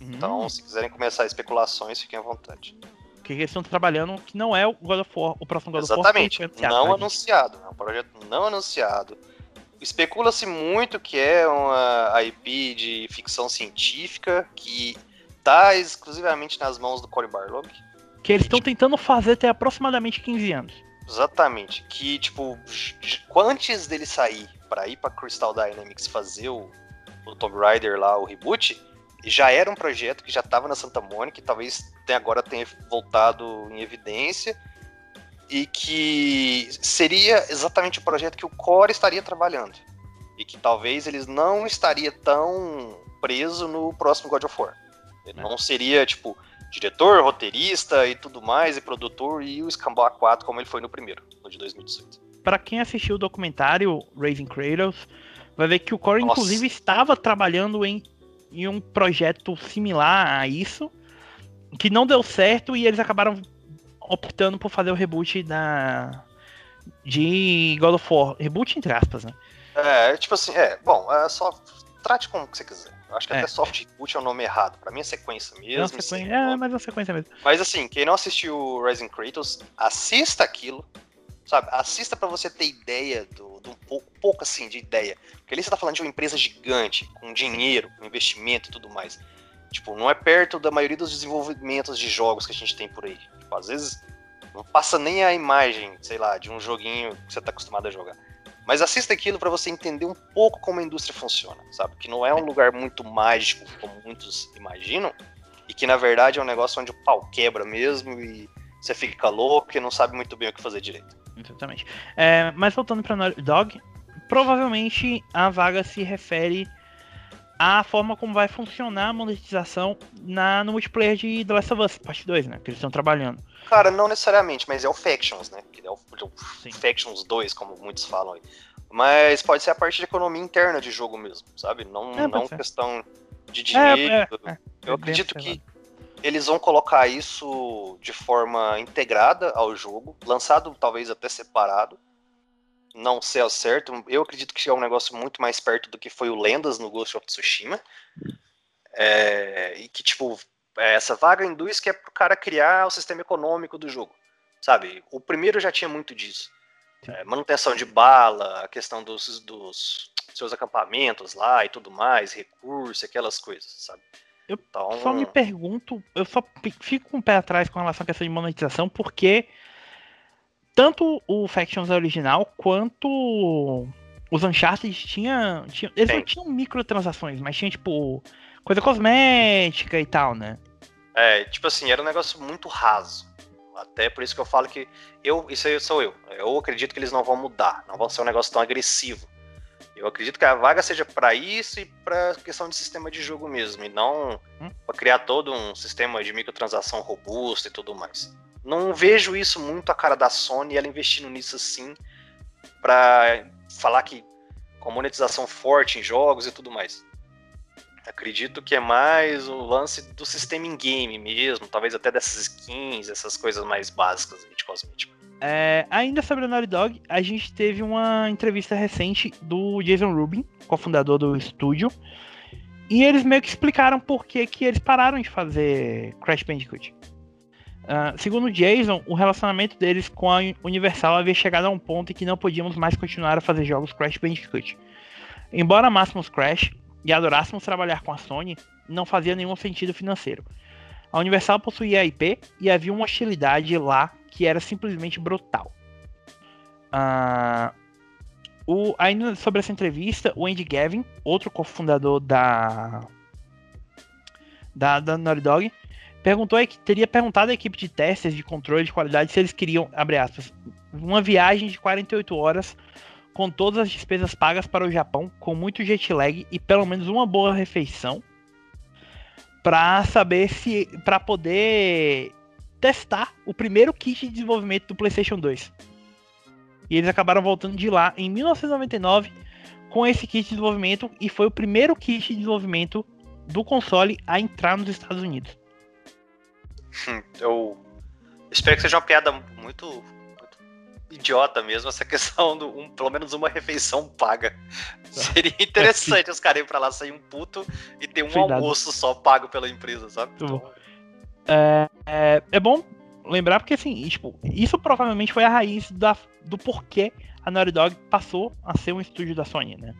Hum. Então, se quiserem começar especulações, fiquem à vontade. Que eles estão trabalhando que não é o God of War, o próximo God Exatamente, of War. Exatamente, não anunciado. É um projeto não anunciado especula-se muito que é uma IP de ficção científica que está exclusivamente nas mãos do Cory Barlog. Que eles estão tentando fazer até aproximadamente 15 anos. Exatamente. Que, tipo, antes dele sair para ir para Crystal Dynamics fazer o, o Tomb Raider lá, o reboot, já era um projeto que já estava na Santa Mônica e talvez agora tenha voltado em evidência e que seria exatamente o projeto que o Core estaria trabalhando. E que talvez eles não estaria tão preso no próximo God of War. Ele é. não seria, tipo, diretor, roteirista e tudo mais, e produtor, e o Scambau 4 como ele foi no primeiro, no de 2018. Para quem assistiu o documentário Raising Kratos, vai ver que o Core, Nossa. inclusive, estava trabalhando em, em um projeto similar a isso, que não deu certo e eles acabaram optando por fazer o reboot da de God of War. Reboot entre aspas, né? É, tipo assim, é, bom, é só trate como que você quiser. Acho que é. até soft reboot é o nome errado. Pra mim é sequência mesmo. É, sequência, é mas é sequência mesmo. Mas assim, quem não assistiu Rising Kratos, assista aquilo, sabe? Assista para você ter ideia do, do um pouco, pouco assim de ideia. Porque ali você tá falando de uma empresa gigante, com dinheiro, com investimento e tudo mais. Tipo, não é perto da maioria dos desenvolvimentos de jogos que a gente tem por aí. Tipo, às vezes não passa nem a imagem, sei lá, de um joguinho que você tá acostumado a jogar. Mas assista aquilo para você entender um pouco como a indústria funciona, sabe? Que não é um lugar muito mágico, como muitos imaginam, e que na verdade é um negócio onde o pau quebra mesmo e você fica louco e não sabe muito bem o que fazer direito. Exatamente. É, mas voltando pra Naughty Dog, provavelmente a vaga se refere a forma como vai funcionar a monetização na, no multiplayer de The Last of Us, parte 2, né? Que eles estão trabalhando. Cara, não necessariamente, mas é o Factions, né? É o, o Factions 2, como muitos falam aí. Mas pode ser a parte de economia interna de jogo mesmo, sabe? Não, é, não questão de dinheiro. É, é, é. Eu acredito que eles vão colocar isso de forma integrada ao jogo, lançado talvez até separado não sei ao certo. Eu acredito que é um negócio muito mais perto do que foi o Lendas no Ghost of Tsushima. É, e que, tipo, é, essa vaga induz que é pro cara criar o sistema econômico do jogo. Sabe? O primeiro já tinha muito disso. É, manutenção de bala, a questão dos, dos seus acampamentos lá e tudo mais, recurso, aquelas coisas, sabe? Eu então... só me pergunto, eu só fico com o pé atrás com relação à questão de monetização, porque tanto o Factions original quanto os Uncharted tinha, tinha eles Sim. não tinham microtransações, mas tinha tipo coisa cosmética e tal, né? É, tipo assim, era um negócio muito raso. Até por isso que eu falo que eu, isso aí sou eu. Eu acredito que eles não vão mudar, não vão ser um negócio tão agressivo. Eu acredito que a vaga seja para isso e para questão de sistema de jogo mesmo, e não hum? para criar todo um sistema de microtransação robusto e tudo mais. Não vejo isso muito a cara da Sony, ela investindo nisso assim, para falar que com monetização forte em jogos e tudo mais. Acredito que é mais o lance do sistema in-game mesmo, talvez até dessas skins, essas coisas mais básicas de cosmético. É, ainda sobre a Naughty Dog, a gente teve uma entrevista recente do Jason Rubin, cofundador do estúdio, e eles meio que explicaram por que, que eles pararam de fazer Crash Bandicoot. Uh, segundo Jason, o relacionamento deles com a Universal havia chegado a um ponto em que não podíamos mais continuar a fazer jogos Crash Bandicoot. Embora amássemos Crash e adorássemos trabalhar com a Sony, não fazia nenhum sentido financeiro. A Universal possuía a IP e havia uma hostilidade lá que era simplesmente brutal. Uh, o, ainda sobre essa entrevista, o Andy Gavin, outro cofundador da, da, da Naughty Dog, perguntou teria perguntado à equipe de testes de controle de qualidade se eles queriam, abre aspas, uma viagem de 48 horas com todas as despesas pagas para o Japão, com muito jet lag e pelo menos uma boa refeição, para saber se para poder testar o primeiro kit de desenvolvimento do PlayStation 2. E eles acabaram voltando de lá em 1999 com esse kit de desenvolvimento e foi o primeiro kit de desenvolvimento do console a entrar nos Estados Unidos. *laughs* Eu espero que seja uma piada muito, muito idiota mesmo, essa *laughs* questão do um, pelo menos uma refeição paga. Seria interessante os caras irem pra lá sair um puto e ter um Cuidado. almoço só pago pela empresa, sabe? Então... É, é, é, bom lembrar porque assim, tipo, isso provavelmente foi a raiz da, do porquê a Naughty Dog passou a ser um estúdio da Sony, né?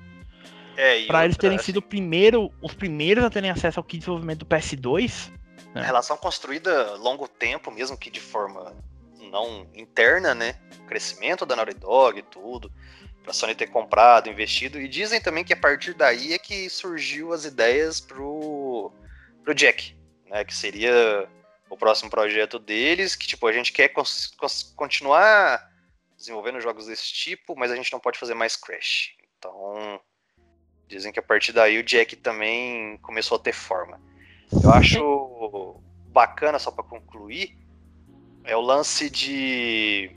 É, pra outra, eles terem assim... sido primeiro, os primeiros a terem acesso ao kit de desenvolvimento do PS2, é. Relação construída longo tempo, mesmo que de forma não interna, né? O crescimento da Naughty Dog e tudo, pra Sony ter comprado, investido. E dizem também que a partir daí é que surgiu as ideias pro, pro Jack, né? Que seria o próximo projeto deles, que tipo, a gente quer continuar desenvolvendo jogos desse tipo, mas a gente não pode fazer mais Crash. Então, dizem que a partir daí o Jack também começou a ter forma. Eu acho bacana, só para concluir, é o lance de.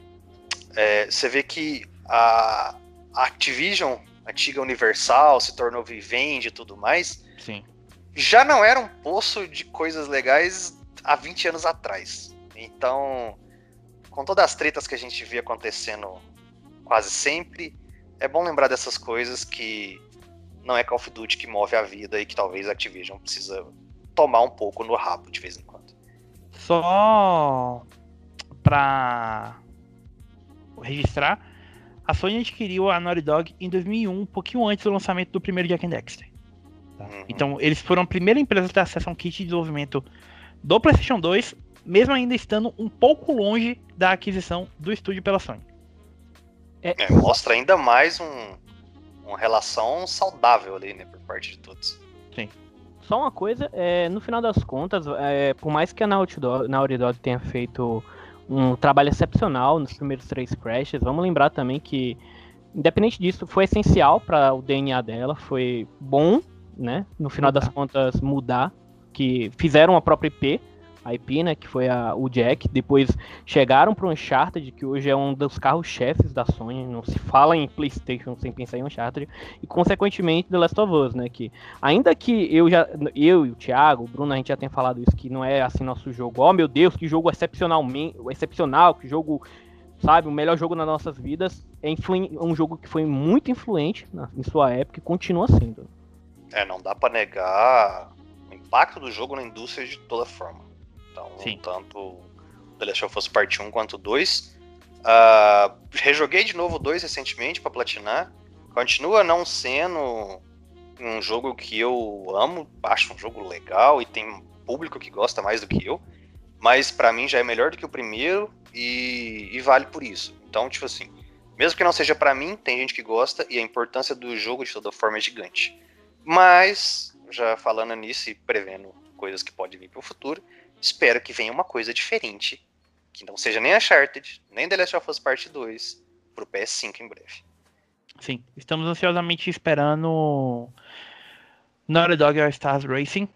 É, você vê que a, Activision, antiga Universal, se tornou Vivendi e tudo mais. Sim. Já não era um poço de coisas legais há 20 anos atrás. Então, com todas as tretas que a gente via acontecendo quase sempre, é bom lembrar dessas coisas que não é Call of Duty que move a vida e que talvez a Activision precisa tomar um pouco no rabo de vez em quando. Só pra registrar, a Sony adquiriu a Naughty Dog em 2001, um pouquinho antes do lançamento do primeiro Jack and Dexter. Tá? Uhum. Então, eles foram a primeira empresa a ter acesso a um kit de desenvolvimento do PlayStation 2, mesmo ainda estando um pouco longe da aquisição do estúdio pela Sony. É, é, mostra ainda mais um, uma relação saudável ali, né, por parte de todos. Sim. Só uma coisa, é, no final das contas, é, por mais que a Naughty Dog, Naughty Dog tenha feito um trabalho excepcional nos primeiros três crashes, vamos lembrar também que, independente disso, foi essencial para o DNA dela, foi bom, né? No final das contas, mudar, que fizeram a própria IP, IP, né, que foi a, o Jack. Depois chegaram para o Uncharted, que hoje é um dos carros-chefes da Sony. Não se fala em PlayStation sem pensar em Uncharted. E, consequentemente, The Last of Us, né, que ainda que eu já, eu e o Thiago, o Bruno, a gente já tem falado isso, que não é assim nosso jogo. Oh, meu Deus, que jogo excepcionalmente, excepcional, que jogo sabe, o melhor jogo nas nossas vidas. É um jogo que foi muito influente na, em sua época e continua sendo. É, não dá para negar o impacto do jogo na indústria de toda forma. Então, Sim. tanto The Last of Us Part 1 quanto 2. Uh, ah, rejoguei de novo o 2 recentemente para platinar. Continua não sendo um jogo que eu amo, acho um jogo legal e tem público que gosta mais do que eu. Mas para mim já é melhor do que o primeiro e, e vale por isso. Então, tipo assim, mesmo que não seja para mim, tem gente que gosta e a importância do jogo de toda forma é gigante. Mas, já falando nisso e prevendo coisas que podem vir para o futuro, Espero que venha uma coisa diferente. Que não seja nem Uncharted, nem The Last of Us Part 2 pro PS5 em breve. Sim, estamos ansiosamente esperando Naughty Dog All Stars Racing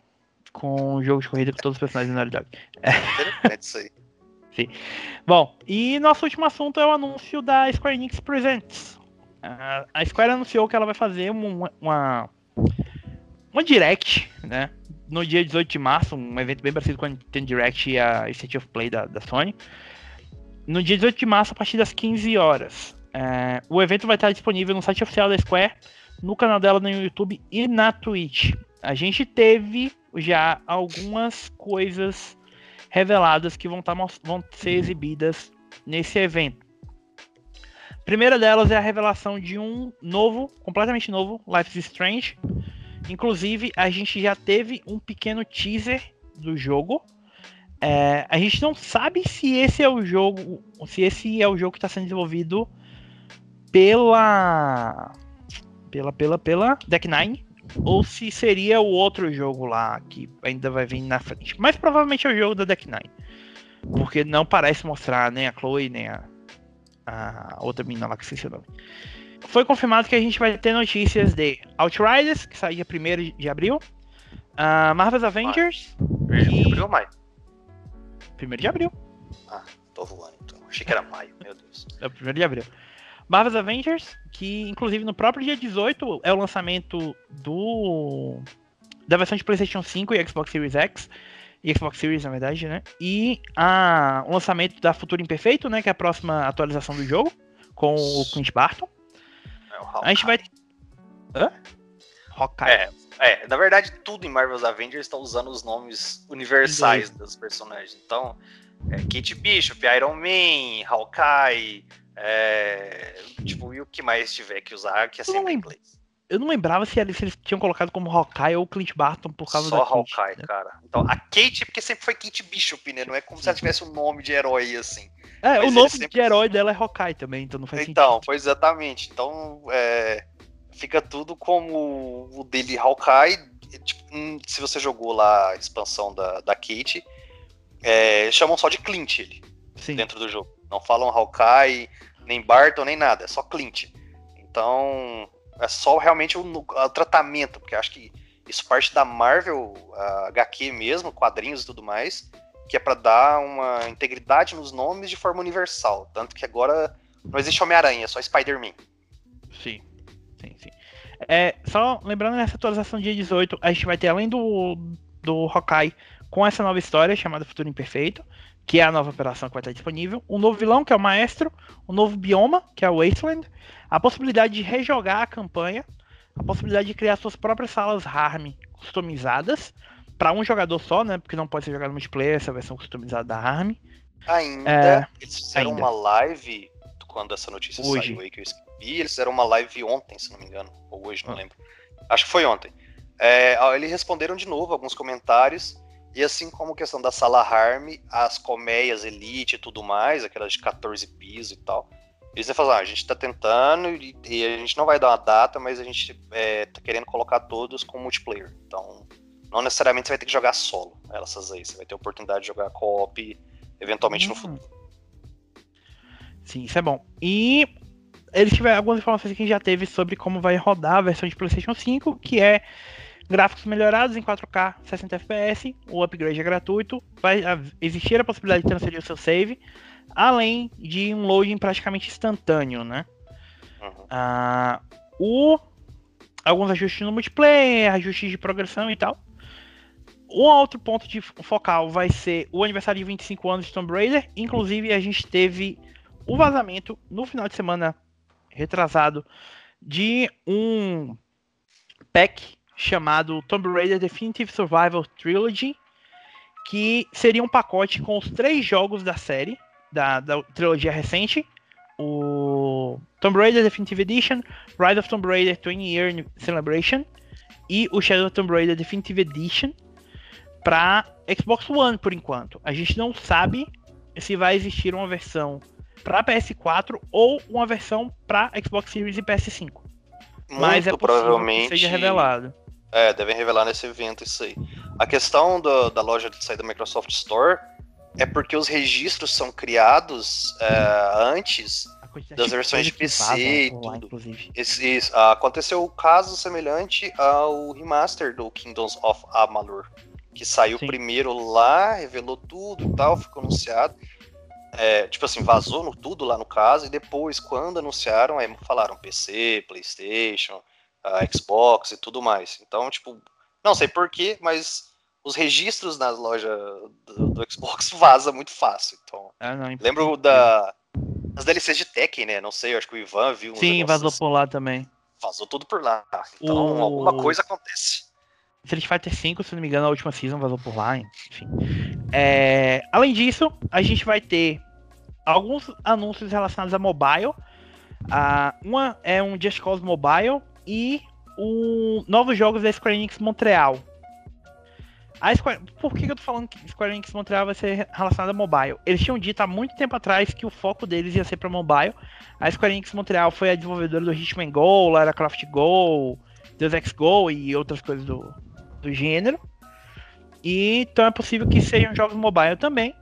com um jogo de corrida com todos os personagens do Naughty Dog. É isso aí. *laughs* Sim. Bom, e nosso último assunto é o anúncio da Square Enix Presents. a Square anunciou que ela vai fazer uma, uma uma Direct, né? No dia 18 de março, um evento bem parecido com a Nintendo Direct e a State of Play da, da Sony. No dia 18 de março, a partir das 15 horas. É, o evento vai estar disponível no site oficial da Square, no canal dela no YouTube e na Twitch. A gente teve já algumas coisas reveladas que vão, tá, vão ser exibidas nesse evento. A primeira delas é a revelação de um novo, completamente novo, Life is Strange. Inclusive, a gente já teve um pequeno teaser do jogo. É, a gente não sabe se esse é o jogo, se esse é o jogo que está sendo desenvolvido pela pela pela pela Deck Nine ou se seria o outro jogo lá que ainda vai vir na frente. Mas provavelmente é o jogo da Deck Nine. Porque não parece mostrar nem a Chloe, nem a, a outra menina lá que esqueci o nome. Foi confirmado que a gente vai ter notícias de Outriders, que sai dia 1 de abril. Uh, Marvel's Avengers. 1 de abril ou maio? 1 de abril. Ah, tô voando então. Achei que era maio, meu Deus. É o 1 de abril. Marvel's Avengers, que inclusive no próprio dia 18 é o lançamento do da versão de PlayStation 5 e Xbox Series X e Xbox Series, na verdade, né? E a, o lançamento da Futuro Imperfeito, né? Que é a próxima atualização do jogo, com o Clint Barton. É, o a gente vai. Hã? Hawkeye. É, é, na verdade, tudo em Marvel's Avengers está usando os nomes universais dos personagens. Então, é Kate Bishop, Iron Man, Hawkeye, é, tipo, e o que mais tiver que usar, que é sempre em inglês. Eu não lembrava se eles, se eles, tinham colocado como Hawkeye ou Clint Barton por causa Só da Hawkeye, né? cara. Então, a Kate, porque sempre foi Kate Bishop, né? Não é como se ela tivesse um nome de herói, assim. É, Mas o nome sempre... de herói dela é Hawkeye também, então não faz então, sentido. Então, exatamente. Então, é, fica tudo como o dele Hawkeye. Tipo, hum, se você jogou lá a expansão da, da Kate, é, chamam só de Clint ele, Sim. dentro do jogo. Não falam Hawkeye, nem Barton, nem nada, é só Clint. Então, é só realmente o, o tratamento, porque acho que isso parte da Marvel, a HQ mesmo, quadrinhos e tudo mais, que é para dar uma integridade nos nomes de forma universal. Tanto que agora não existe Homem-Aranha, é só Spider-Man. Sim, sim, sim. É, só lembrando nessa atualização dia 18, a gente vai ter além do, do Hawkeye com essa nova história chamada Futuro Imperfeito, que é a nova operação que vai estar disponível, um novo vilão, que é o Maestro, um novo bioma, que é o Wasteland, a possibilidade de rejogar a campanha, a possibilidade de criar suas próprias salas Harm customizadas, para um jogador só, né? Porque não pode ser jogado multiplayer, essa versão customizada da Harm. Ainda, é, eles fizeram ainda. uma live quando essa notícia hoje. saiu aí que eu escrevi, eles fizeram uma live ontem, se não me engano, ou hoje, não ah. lembro. Acho que foi ontem. É, eles responderam de novo alguns comentários e assim como a questão da sala Harm, as colmeias Elite e tudo mais, aquelas de 14 pisos e tal, eles falam, ah, a gente tá tentando e, e, a gente não vai dar uma data, mas a gente é, tá querendo colocar todos com multiplayer. Então, não necessariamente você vai ter que jogar solo, essas aí. Você vai ter a oportunidade de jogar co-op eventualmente hum. no futuro. Sim, isso é bom. E eles tiveram algumas informações que a gente já teve sobre como vai rodar a versão de PlayStation 5, que é Gráficos melhorados em 4K 60 FPS, o upgrade é gratuito, vai existir a possibilidade de transferir o seu save, além de um loading praticamente instantâneo, né? Uhum. Ah, o, alguns ajustes no multiplayer, ajustes de progressão e tal. Um outro ponto de focal vai ser o aniversário de 25 anos de Tomb Raider. Inclusive, a gente teve o vazamento no final de semana retrasado de um pack chamado Tomb Raider Definitive Survival Trilogy, que seria um pacote com os três jogos da série, da, da trilogia recente, o Tomb Raider Definitive Edition, Rise of Tomb Raider 20 Year Celebration e o Shadow of Tomb Raider Definitive Edition para Xbox One por enquanto. A gente não sabe se vai existir uma versão para PS4 ou uma versão para Xbox Series e PS5. Muito Mas é provavelmente que seja revelado. É, devem revelar nesse evento isso aí. A questão do, da loja de sair da Microsoft Store é porque os registros são criados é, antes das versões de PC e tudo. Esse, esse, aconteceu o caso semelhante ao remaster do Kingdoms of Amalur, que saiu Sim. primeiro lá, revelou tudo e tal, ficou anunciado. É, tipo assim, vazou no, tudo lá no caso, e depois, quando anunciaram, aí falaram PC, Playstation, Xbox e tudo mais. Então, tipo, Não sei porquê, mas os registros nas lojas do, do Xbox *laughs* vaza muito fácil. Então, Ah, não, lembro da das DLCs de Tekken, né? Não sei, acho que o Ivan viu. Sim, vazou assim. por lá também. Vazou tudo por lá. Então, O- alguma coisa acontece. Street Fighter V, se não me engano, a última season vazou por lá, enfim. É, além disso, a gente vai ter alguns anúncios relacionados a mobile. Ah, uma é um Just Cause Mobile e o novos jogos da Square Enix Montreal. A Square... Por que eu tô falando que Square Enix Montreal vai ser relacionado a mobile? Eles tinham dito há muito tempo atrás que o foco deles ia ser para mobile. A Square Enix Montreal foi a desenvolvedora do Hitman Go, Lara Croft Go, Deus Ex Go e outras coisas do, do gênero. E então é possível que sejam jogos mobile também.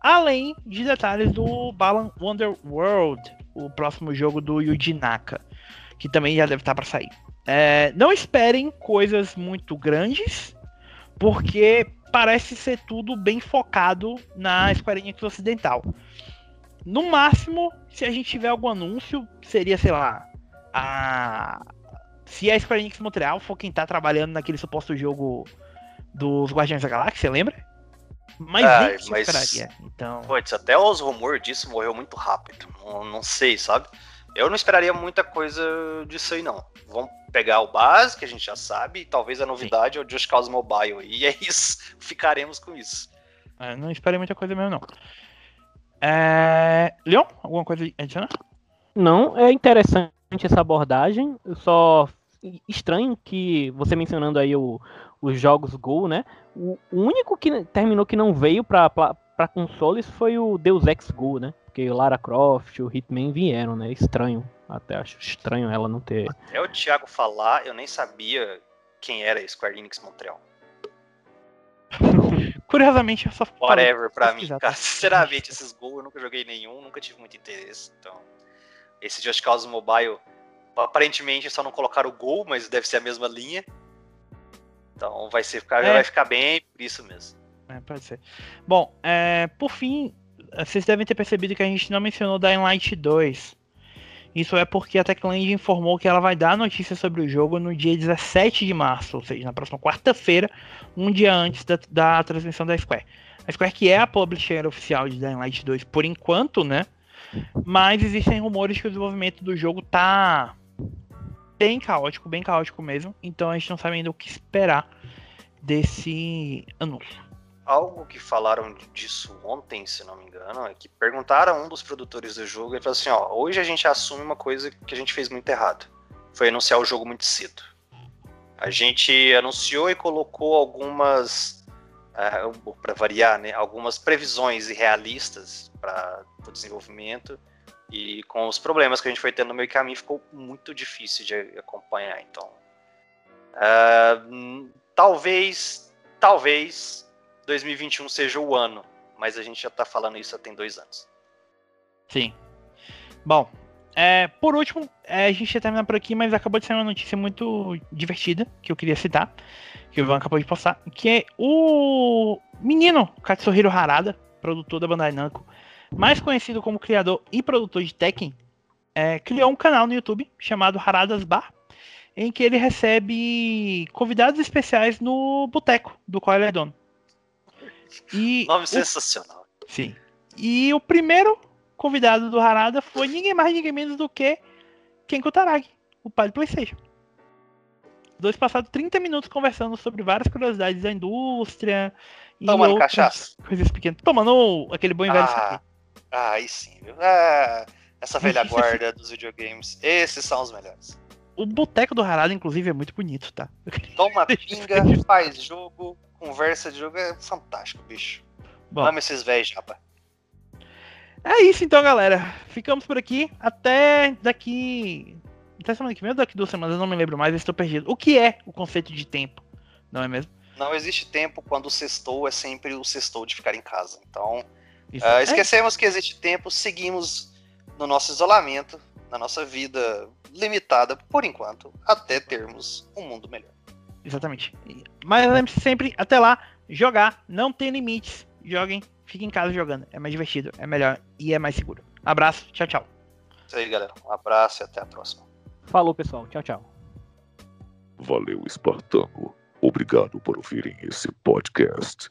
Além de detalhes do Balan Wonderworld, o próximo jogo do Yuji Naka, que também já deve estar para sair. É, não esperem coisas muito grandes, porque parece ser tudo bem focado na Square Enix Ocidental. No máximo, se a gente tiver algum anúncio, seria, sei lá, a se a Square Enix Montreal for quem tá trabalhando naquele suposto jogo dos Guardiões da Galáxia, lembra? Mas Ah, nem mas- esperaria. Então, Putz, até os rumores disso morreu muito rápido. Não, não sei, sabe? Eu não esperaria muita coisa disso aí, não. Vamos pegar o básico, que a gente já sabe, e talvez a novidade é o Just Cause Mobile. *laughs* E é isso. Ficaremos com isso. é, não esperei muita coisa mesmo, não. É... Leon, alguma coisa adicionar? Não, é interessante essa abordagem. Eu só estranho que você mencionando aí o- os jogos Go, né? O, o único que terminou que não veio pra, pra, pra consoles foi o Deus Ex Go, né? Porque o Lara Croft, o Hitman vieram, né? Estranho. Até acho estranho ela não ter. Até o Thiago falar, eu nem sabia quem era Square Enix Montreal. *laughs* Curiosamente, parei Whatever pra mim, cara. *laughs* Sinceramente, esses gols eu nunca joguei nenhum, nunca tive muito interesse. Então, esse Just Cause Mobile, aparentemente só não colocaram o gol, mas deve ser a mesma linha. Então vai, ser, ficar, É. vai ficar bem por isso mesmo. É, pode ser. Bom, é, por fim, vocês devem ter percebido que a gente não mencionou Dying Light 2. Isso é porque a Techland informou que ela vai dar notícia sobre o jogo no dia 17 de março, ou seja, na próxima quarta-feira, um dia antes da, da transmissão da Square. A Square que é a publisher oficial de Dying Light 2 por enquanto, né? Mas existem rumores que o desenvolvimento do jogo tá bem caótico, bem caótico mesmo. Então a gente não sabe ainda o que esperar desse anúncio. Algo que falaram disso ontem, se não me engano, é que perguntaram a um dos produtores do jogo e falou assim: ó, hoje a gente assume uma coisa que a gente fez muito errado. Foi anunciar o jogo muito cedo. A gente anunciou e colocou algumas, para variar, né, algumas previsões irrealistas para o desenvolvimento e com os problemas que a gente foi tendo no meio caminho ficou muito difícil de acompanhar. Então, hum, talvez, talvez 2021 seja o ano, mas a gente já tá falando isso há tem dois anos. Sim. Bom, é, por último, é, a gente ia terminar por aqui, mas acabou de sair uma notícia muito divertida que eu queria citar, que o Ivan acabou de postar, que é o menino Katsuhiro Harada, produtor da Bandai Namco, mais conhecido como criador e produtor de Tekken, é, criou um canal no YouTube chamado Haradas Bar, em que ele recebe convidados especiais no boteco do qual ele é dono. E *laughs* Nome o- sensacional. Sim. E o primeiro convidado do Harada foi ninguém mais, ninguém menos do que Ken Kutaragi, o pai do PlayStation. Os Dois passaram 30 minutos conversando sobre várias curiosidades da indústria e Tomando cachaça. coisas pequenas. Tomando aquele bom e velho Ah. Ah, aí sim, viu? Ah, essa velha *laughs* guarda dos videogames. Esses são os melhores. O boteco do Harada, inclusive, é muito bonito, tá? *laughs* Toma pinga, faz jogo, conversa de jogo. É fantástico, bicho. Bom. Esses velhos japa. É isso então, galera. Ficamos por aqui. Até daqui. Até semana que vem ou daqui duas semanas, eu não me lembro mais, estou perdido. O que é o conceito de tempo? Não é mesmo? Não existe tempo quando o sextou é sempre o sextou de ficar em casa. Então, É, esquecemos que existe tempo, seguimos no nosso isolamento, na nossa vida limitada, por enquanto, até termos um mundo melhor. Exatamente. Mas lembre-se sempre, até lá, jogar não tem limites. Joguem, fiquem em casa jogando. É mais divertido, é melhor e é mais seguro. Abraço, tchau, tchau. Isso aí, galera. Um abraço e até a próxima. Falou, pessoal. Tchau, tchau. Valeu, Espartano. Obrigado por ouvirem esse podcast.